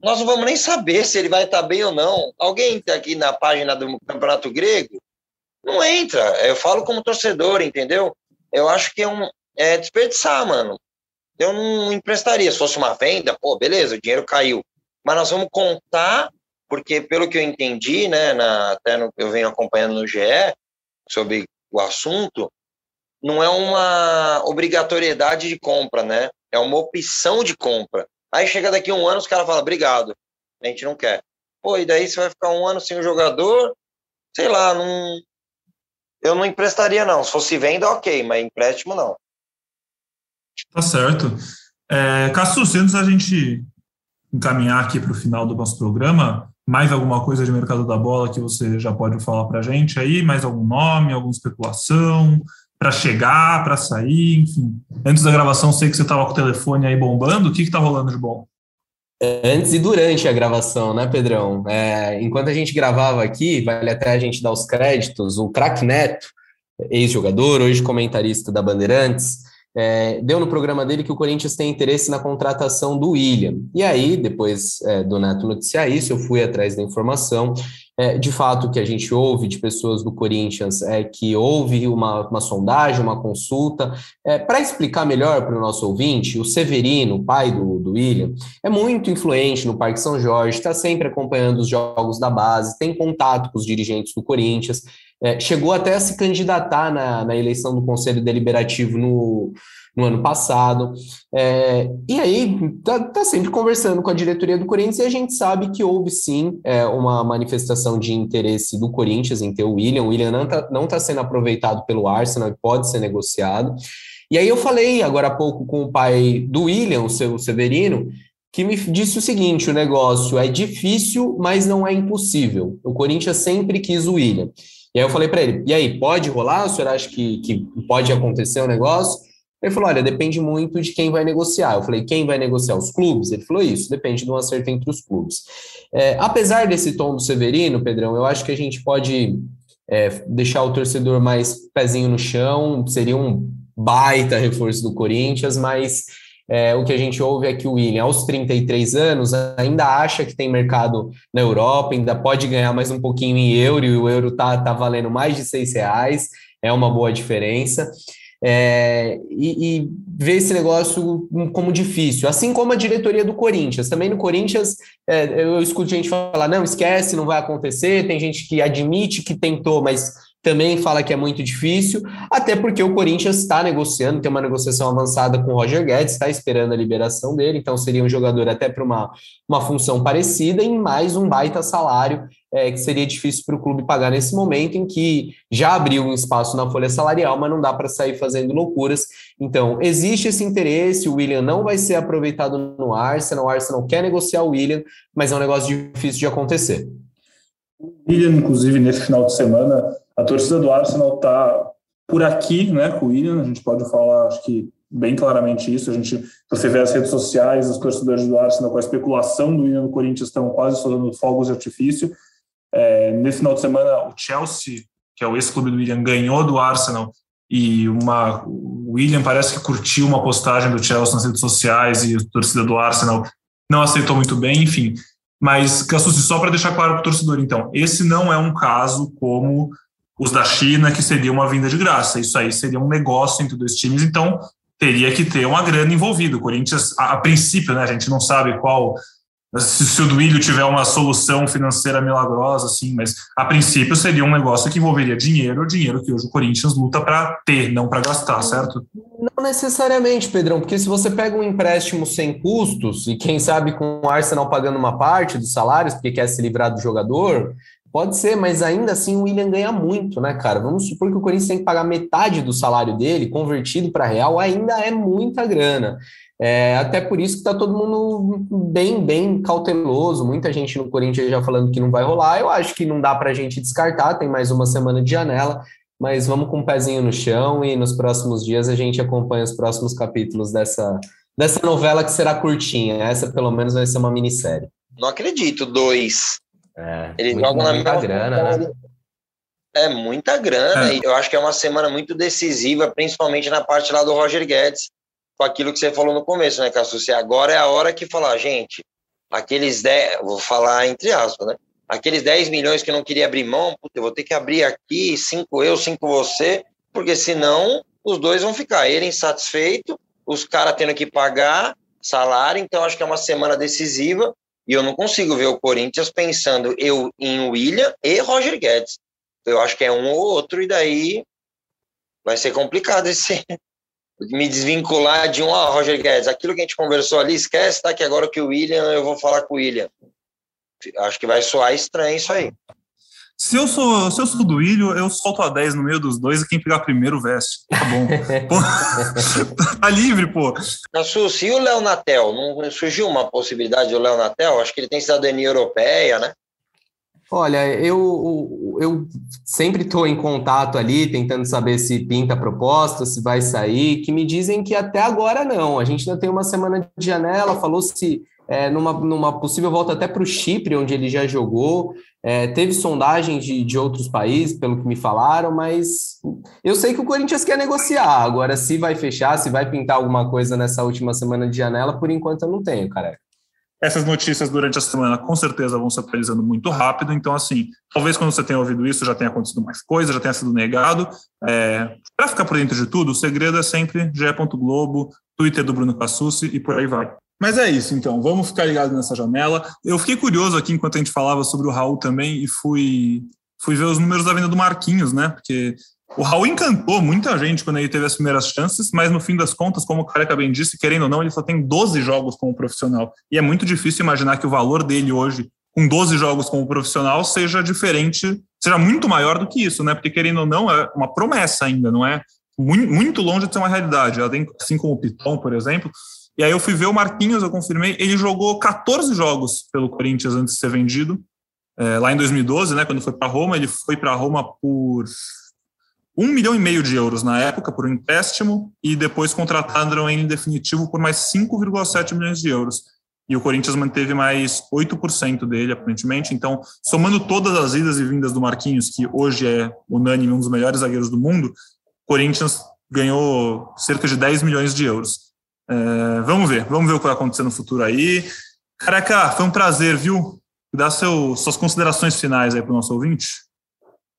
nós não vamos nem saber se ele vai estar bem ou não. Alguém está aqui na página do Campeonato Grego? Não entra. Eu falo como torcedor, entendeu? Eu acho que é, um, é desperdiçar, mano. Eu não emprestaria. Se fosse uma venda, pô, beleza, o dinheiro caiu. Mas nós vamos contar, porque pelo que eu entendi, né, na, até no, eu venho acompanhando no GE sobre o assunto, não é uma obrigatoriedade de compra, né? É uma opção de compra. Aí chega daqui um ano, os caras falam, obrigado, a gente não quer. Pô, e daí você vai ficar um ano sem o jogador, sei lá, não... eu não emprestaria não. Se fosse venda, ok, mas empréstimo não. Tá certo. É, Cassus, antes da gente encaminhar aqui para o final do nosso programa, Mais alguma coisa de mercado da bola que você já pode falar para a gente aí? Mais algum nome, alguma especulação? Para chegar, para sair, enfim. Antes da gravação, sei que você estava com o telefone aí bombando. O que está rolando de bom? Antes e durante a gravação, né, Pedrão? É, enquanto a gente gravava aqui, vale até a gente dar os créditos, o Crack Neto, ex-jogador, hoje comentarista da Bandeirantes, é, deu no programa dele que o Corinthians tem interesse na contratação do William. E aí, depois é, do Neto noticiar isso, eu fui atrás da informação. É, de fato, o que a gente ouve de pessoas do Corinthians é que houve uma, uma sondagem, uma consulta. É, Para explicar melhor para o nosso ouvinte, o Severino, pai do, do William, é muito influente no Parque São Jorge, está sempre acompanhando os jogos da base, tem contato com os dirigentes do Corinthians é, chegou até a se candidatar na, na eleição do Conselho Deliberativo no, no ano passado. É, e aí está tá sempre conversando com a diretoria do Corinthians e a gente sabe que houve sim é, uma manifestação de interesse do Corinthians em ter o William. O William não está não tá sendo aproveitado pelo Arsenal pode ser negociado. E aí eu falei agora há pouco com o pai do William, o seu Severino, que me disse o seguinte: o negócio é difícil, mas não é impossível. O Corinthians sempre quis o William. E aí eu falei para ele: e aí, pode rolar? O senhor acha que, que pode acontecer o negócio? Ele falou: olha, depende muito de quem vai negociar. Eu falei: quem vai negociar? Os clubes? Ele falou: isso, depende de um acerto entre os clubes. É, apesar desse tom do Severino, Pedrão, eu acho que a gente pode é, deixar o torcedor mais pezinho no chão, seria um baita reforço do Corinthians, mas é, o que a gente ouve é que o William, aos 33 anos, ainda acha que tem mercado na Europa, ainda pode ganhar mais um pouquinho em euro, e o euro está tá valendo mais de seis reais, é uma boa diferença. É, e, e ver esse negócio como difícil, assim como a diretoria do Corinthians. Também no Corinthians, é, eu escuto gente falar: não, esquece, não vai acontecer. Tem gente que admite que tentou, mas também fala que é muito difícil, até porque o Corinthians está negociando, tem uma negociação avançada com o Roger Guedes, está esperando a liberação dele, então seria um jogador até para uma, uma função parecida e mais um baita salário é, que seria difícil para o clube pagar nesse momento em que já abriu um espaço na folha salarial, mas não dá para sair fazendo loucuras. Então, existe esse interesse, o William não vai ser aproveitado no Arsenal, o Arsenal quer negociar o William, mas é um negócio difícil de acontecer. O William, inclusive, nesse final de semana, a torcida do Arsenal está por aqui, né, com o William, a gente pode falar, acho que bem claramente isso, a gente, você vê as redes sociais, os torcedores do Arsenal com a especulação do William no Corinthians estão quase soltando fogos de artifício, é, nesse final de semana o Chelsea, que é o ex-clube do William, ganhou do Arsenal e uma, o William parece que curtiu uma postagem do Chelsea nas redes sociais e a torcida do Arsenal não aceitou muito bem, enfim, mas, Cassucci, só para deixar claro para o torcedor, então, esse não é um caso como os da China, que seria uma vinda de graça. Isso aí seria um negócio entre dois times, então teria que ter uma grana envolvida. O Corinthians, a, a princípio, né, a gente não sabe qual. Se, se o Duílio tiver uma solução financeira milagrosa, assim, mas a princípio seria um negócio que envolveria dinheiro, dinheiro que hoje o Corinthians luta para ter, não para gastar, certo? Não necessariamente, Pedrão, porque se você pega um empréstimo sem custos, e quem sabe com o Arsenal pagando uma parte dos salários, porque quer se livrar do jogador, Pode ser, mas ainda assim o William ganha muito, né, cara? Vamos supor que o Corinthians tem que pagar metade do salário dele, convertido para real, ainda é muita grana. É, até por isso que está todo mundo bem, bem cauteloso. Muita gente no Corinthians já falando que não vai rolar. Eu acho que não dá para a gente descartar, tem mais uma semana de janela, mas vamos com o um pezinho no chão e nos próximos dias a gente acompanha os próximos capítulos dessa, dessa novela que será curtinha. Essa, pelo menos, vai ser uma minissérie. Não acredito, dois. É, Eles muito, jogam na muita grana, né? É muita grana, é. e eu acho que é uma semana muito decisiva, principalmente na parte lá do Roger Guedes, com aquilo que você falou no começo, né, Cassucci? Agora é a hora que falar, gente, aqueles 10, vou falar entre aspas, né? Aqueles 10 milhões que eu não queria abrir mão, eu vou ter que abrir aqui, cinco eu, cinco você, porque senão os dois vão ficar, ele insatisfeito, os caras tendo que pagar salário, então acho que é uma semana decisiva e eu não consigo ver o Corinthians pensando eu em William e Roger Guedes. Eu acho que é um ou outro, e daí vai ser complicado esse me desvincular de um a Roger Guedes. Aquilo que a gente conversou ali, esquece, tá? Que agora que o William, eu vou falar com o William. Acho que vai soar estranho isso aí. Se eu sou, se eu sou do Ilho, eu solto a 10 no meio dos dois e quem pegar primeiro veste. Tá bom. tá livre, pô. Nassus, e o Léo Natel? Não surgiu uma possibilidade do Léo Natel? Acho que ele tem cidadania europeia, né? Olha, eu, eu sempre estou em contato ali, tentando saber se pinta a proposta, se vai sair, que me dizem que até agora não. A gente ainda tem uma semana de janela, falou-se é, numa, numa possível volta até para o Chipre, onde ele já jogou. É, teve sondagens de, de outros países, pelo que me falaram, mas eu sei que o Corinthians quer negociar. Agora, se vai fechar, se vai pintar alguma coisa nessa última semana de janela, por enquanto eu não tenho, cara. Essas notícias durante a semana com certeza vão se atualizando muito rápido, então, assim, talvez quando você tenha ouvido isso já tenha acontecido mais coisa, já tenha sido negado. É, Para ficar por dentro de tudo, o segredo é sempre ge.globo, Twitter do Bruno Cassucci e por aí vai. Mas é isso, então. Vamos ficar ligados nessa janela. Eu fiquei curioso aqui enquanto a gente falava sobre o Raul também e fui, fui ver os números da venda do Marquinhos, né? Porque o Raul encantou muita gente quando ele teve as primeiras chances, mas no fim das contas, como o Careca bem disse, querendo ou não, ele só tem 12 jogos como profissional. E é muito difícil imaginar que o valor dele hoje, com 12 jogos como profissional, seja diferente, seja muito maior do que isso, né? Porque querendo ou não, é uma promessa ainda, não é muito, longe de ser uma realidade. Assim como o Piton, por exemplo, e aí eu fui ver o Marquinhos, eu confirmei, ele jogou 14 jogos pelo Corinthians antes de ser vendido, é, lá em 2012, né, quando foi para Roma, ele foi para Roma por um milhão e meio de euros na época, por um empréstimo, e depois contrataram ele em definitivo por mais 5,7 milhões de euros. E o Corinthians manteve mais 8% dele, aparentemente. Então, somando todas as idas e vindas do Marquinhos, que hoje é unânime um dos melhores zagueiros do mundo, o Corinthians ganhou cerca de 10 milhões de euros. É, vamos ver, vamos ver o que vai acontecer no futuro aí. Careca, foi um prazer, viu? Dá seu, suas considerações finais aí para o nosso ouvinte.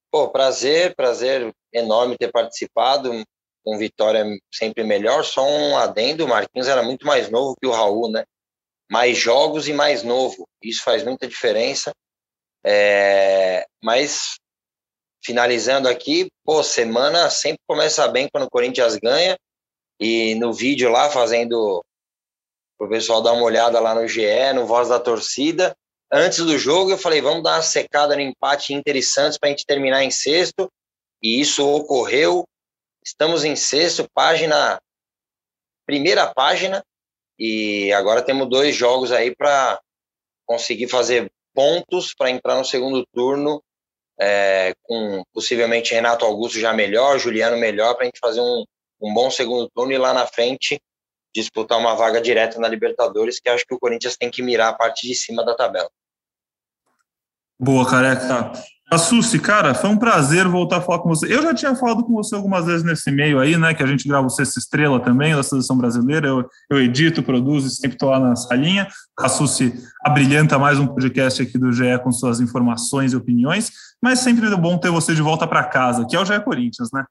Pô, prazer, prazer enorme ter participado. Com vitória sempre melhor. Só um adendo: o Marquinhos era muito mais novo que o Raul, né? Mais jogos e mais novo. Isso faz muita diferença. É, mas finalizando aqui, pô, semana sempre começa bem quando o Corinthians ganha e no vídeo lá, fazendo o pessoal dar uma olhada lá no GE, no Voz da Torcida. Antes do jogo, eu falei, vamos dar uma secada no empate Inter e Santos para a gente terminar em sexto. E isso ocorreu. Estamos em sexto, página, primeira página. E agora temos dois jogos aí para conseguir fazer pontos para entrar no segundo turno, é, com possivelmente Renato Augusto já melhor, Juliano melhor, para a gente fazer um, um bom segundo turno e lá na frente disputar uma vaga direta na Libertadores, que acho que o Corinthians tem que mirar a parte de cima da tabela. Boa, careca. Assuste, cara, foi um prazer voltar a falar com você. Eu já tinha falado com você algumas vezes nesse meio aí, né? Que a gente grava o Sexta Estrela também, da seleção brasileira. Eu, eu edito, produzo sempre estou lá na salinha. A Susi abrilhanta mais um podcast aqui do GE com suas informações e opiniões. Mas sempre é bom ter você de volta para casa, que é o GE Corinthians, né?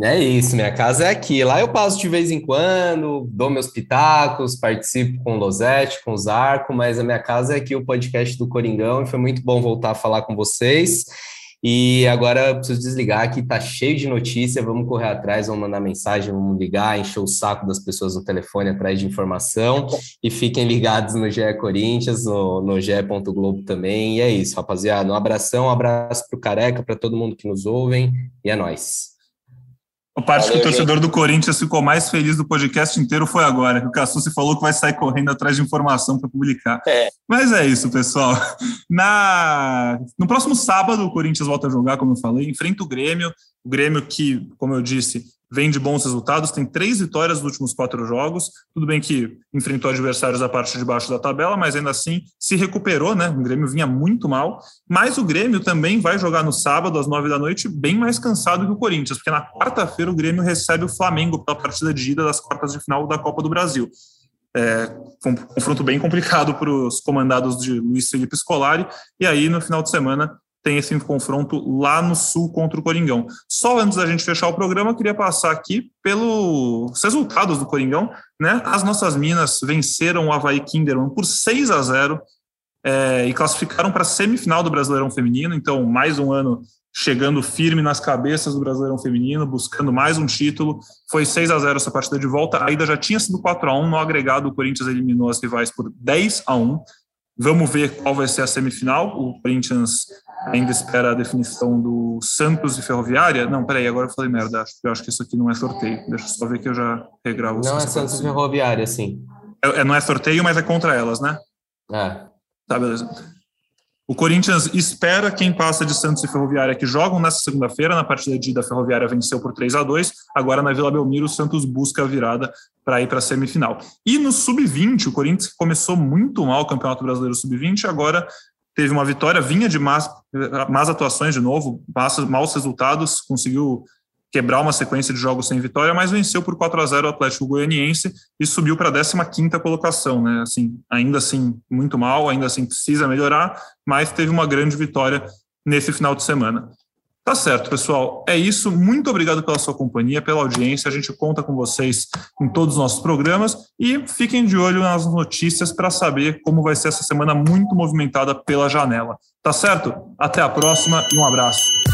É isso, minha casa é aqui. Lá eu passo de vez em quando, dou meus pitacos, participo com o Losete, com o Zarco, mas a minha casa é aqui, o podcast do Coringão, e foi muito bom voltar a falar com vocês. E agora eu preciso desligar aqui, tá cheio de notícia, vamos correr atrás, vamos mandar mensagem, vamos ligar, encher o saco das pessoas no telefone atrás de informação. E fiquem ligados no GE Corinthians, no, no GE. Globo também. E é isso, rapaziada. Um abração, um abraço pro Careca, para todo mundo que nos ouvem, e é nóis. A parte Valeu, que o torcedor gente. do Corinthians ficou mais feliz do podcast inteiro foi agora, que o Cassucci falou que vai sair correndo atrás de informação para publicar. É. Mas é isso, pessoal. Na... No próximo sábado, o Corinthians volta a jogar, como eu falei, enfrenta o Grêmio. O Grêmio que, como eu disse, vem de bons resultados, tem três vitórias nos últimos quatro jogos. Tudo bem que enfrentou adversários da parte de baixo da tabela, mas ainda assim se recuperou, né? O Grêmio vinha muito mal. Mas o Grêmio também vai jogar no sábado, às nove da noite, bem mais cansado que o Corinthians, porque na quarta-feira o Grêmio recebe o Flamengo pela partida de ida das quartas de final da Copa do Brasil. É, um confronto bem complicado para os comandados de Luiz Felipe Scolari, e aí no final de semana tem esse confronto lá no Sul contra o Coringão. Só antes da gente fechar o programa, eu queria passar aqui pelos resultados do Coringão. Né? As nossas Minas venceram o Havaí Kinderman por 6 a 0 é, e classificaram para a semifinal do Brasileirão Feminino. Então, mais um ano chegando firme nas cabeças do Brasileirão Feminino, buscando mais um título. Foi 6 a 0 essa partida de volta. A ida já tinha sido 4 a 1 no agregado, o Corinthians eliminou as rivais por 10 a 1 Vamos ver qual vai ser a semifinal. O Corinthians ainda espera a definição do Santos e Ferroviária. Não, peraí, agora eu falei merda. Eu acho que isso aqui não é sorteio. Deixa eu só ver que eu já regravo. Não é Santos e Ferroviária, sim. É, é, não é sorteio, mas é contra elas, né? É. Tá, beleza. O Corinthians espera quem passa de Santos e Ferroviária que jogam nessa segunda-feira. Na partida de ida, a Ferroviária venceu por 3 a 2 Agora na Vila Belmiro, o Santos busca a virada para ir para a semifinal. E no sub-20, o Corinthians começou muito mal o Campeonato Brasileiro sub-20, agora teve uma vitória, vinha de más, más atuações de novo, maus resultados, conseguiu quebrar uma sequência de jogos sem vitória, mas venceu por 4 a 0 o Atlético Goianiense e subiu para a 15ª colocação, né? Assim, ainda assim muito mal, ainda assim precisa melhorar, mas teve uma grande vitória nesse final de semana. Tá certo, pessoal. É isso. Muito obrigado pela sua companhia, pela audiência. A gente conta com vocês em todos os nossos programas e fiquem de olho nas notícias para saber como vai ser essa semana muito movimentada pela janela. Tá certo? Até a próxima e um abraço.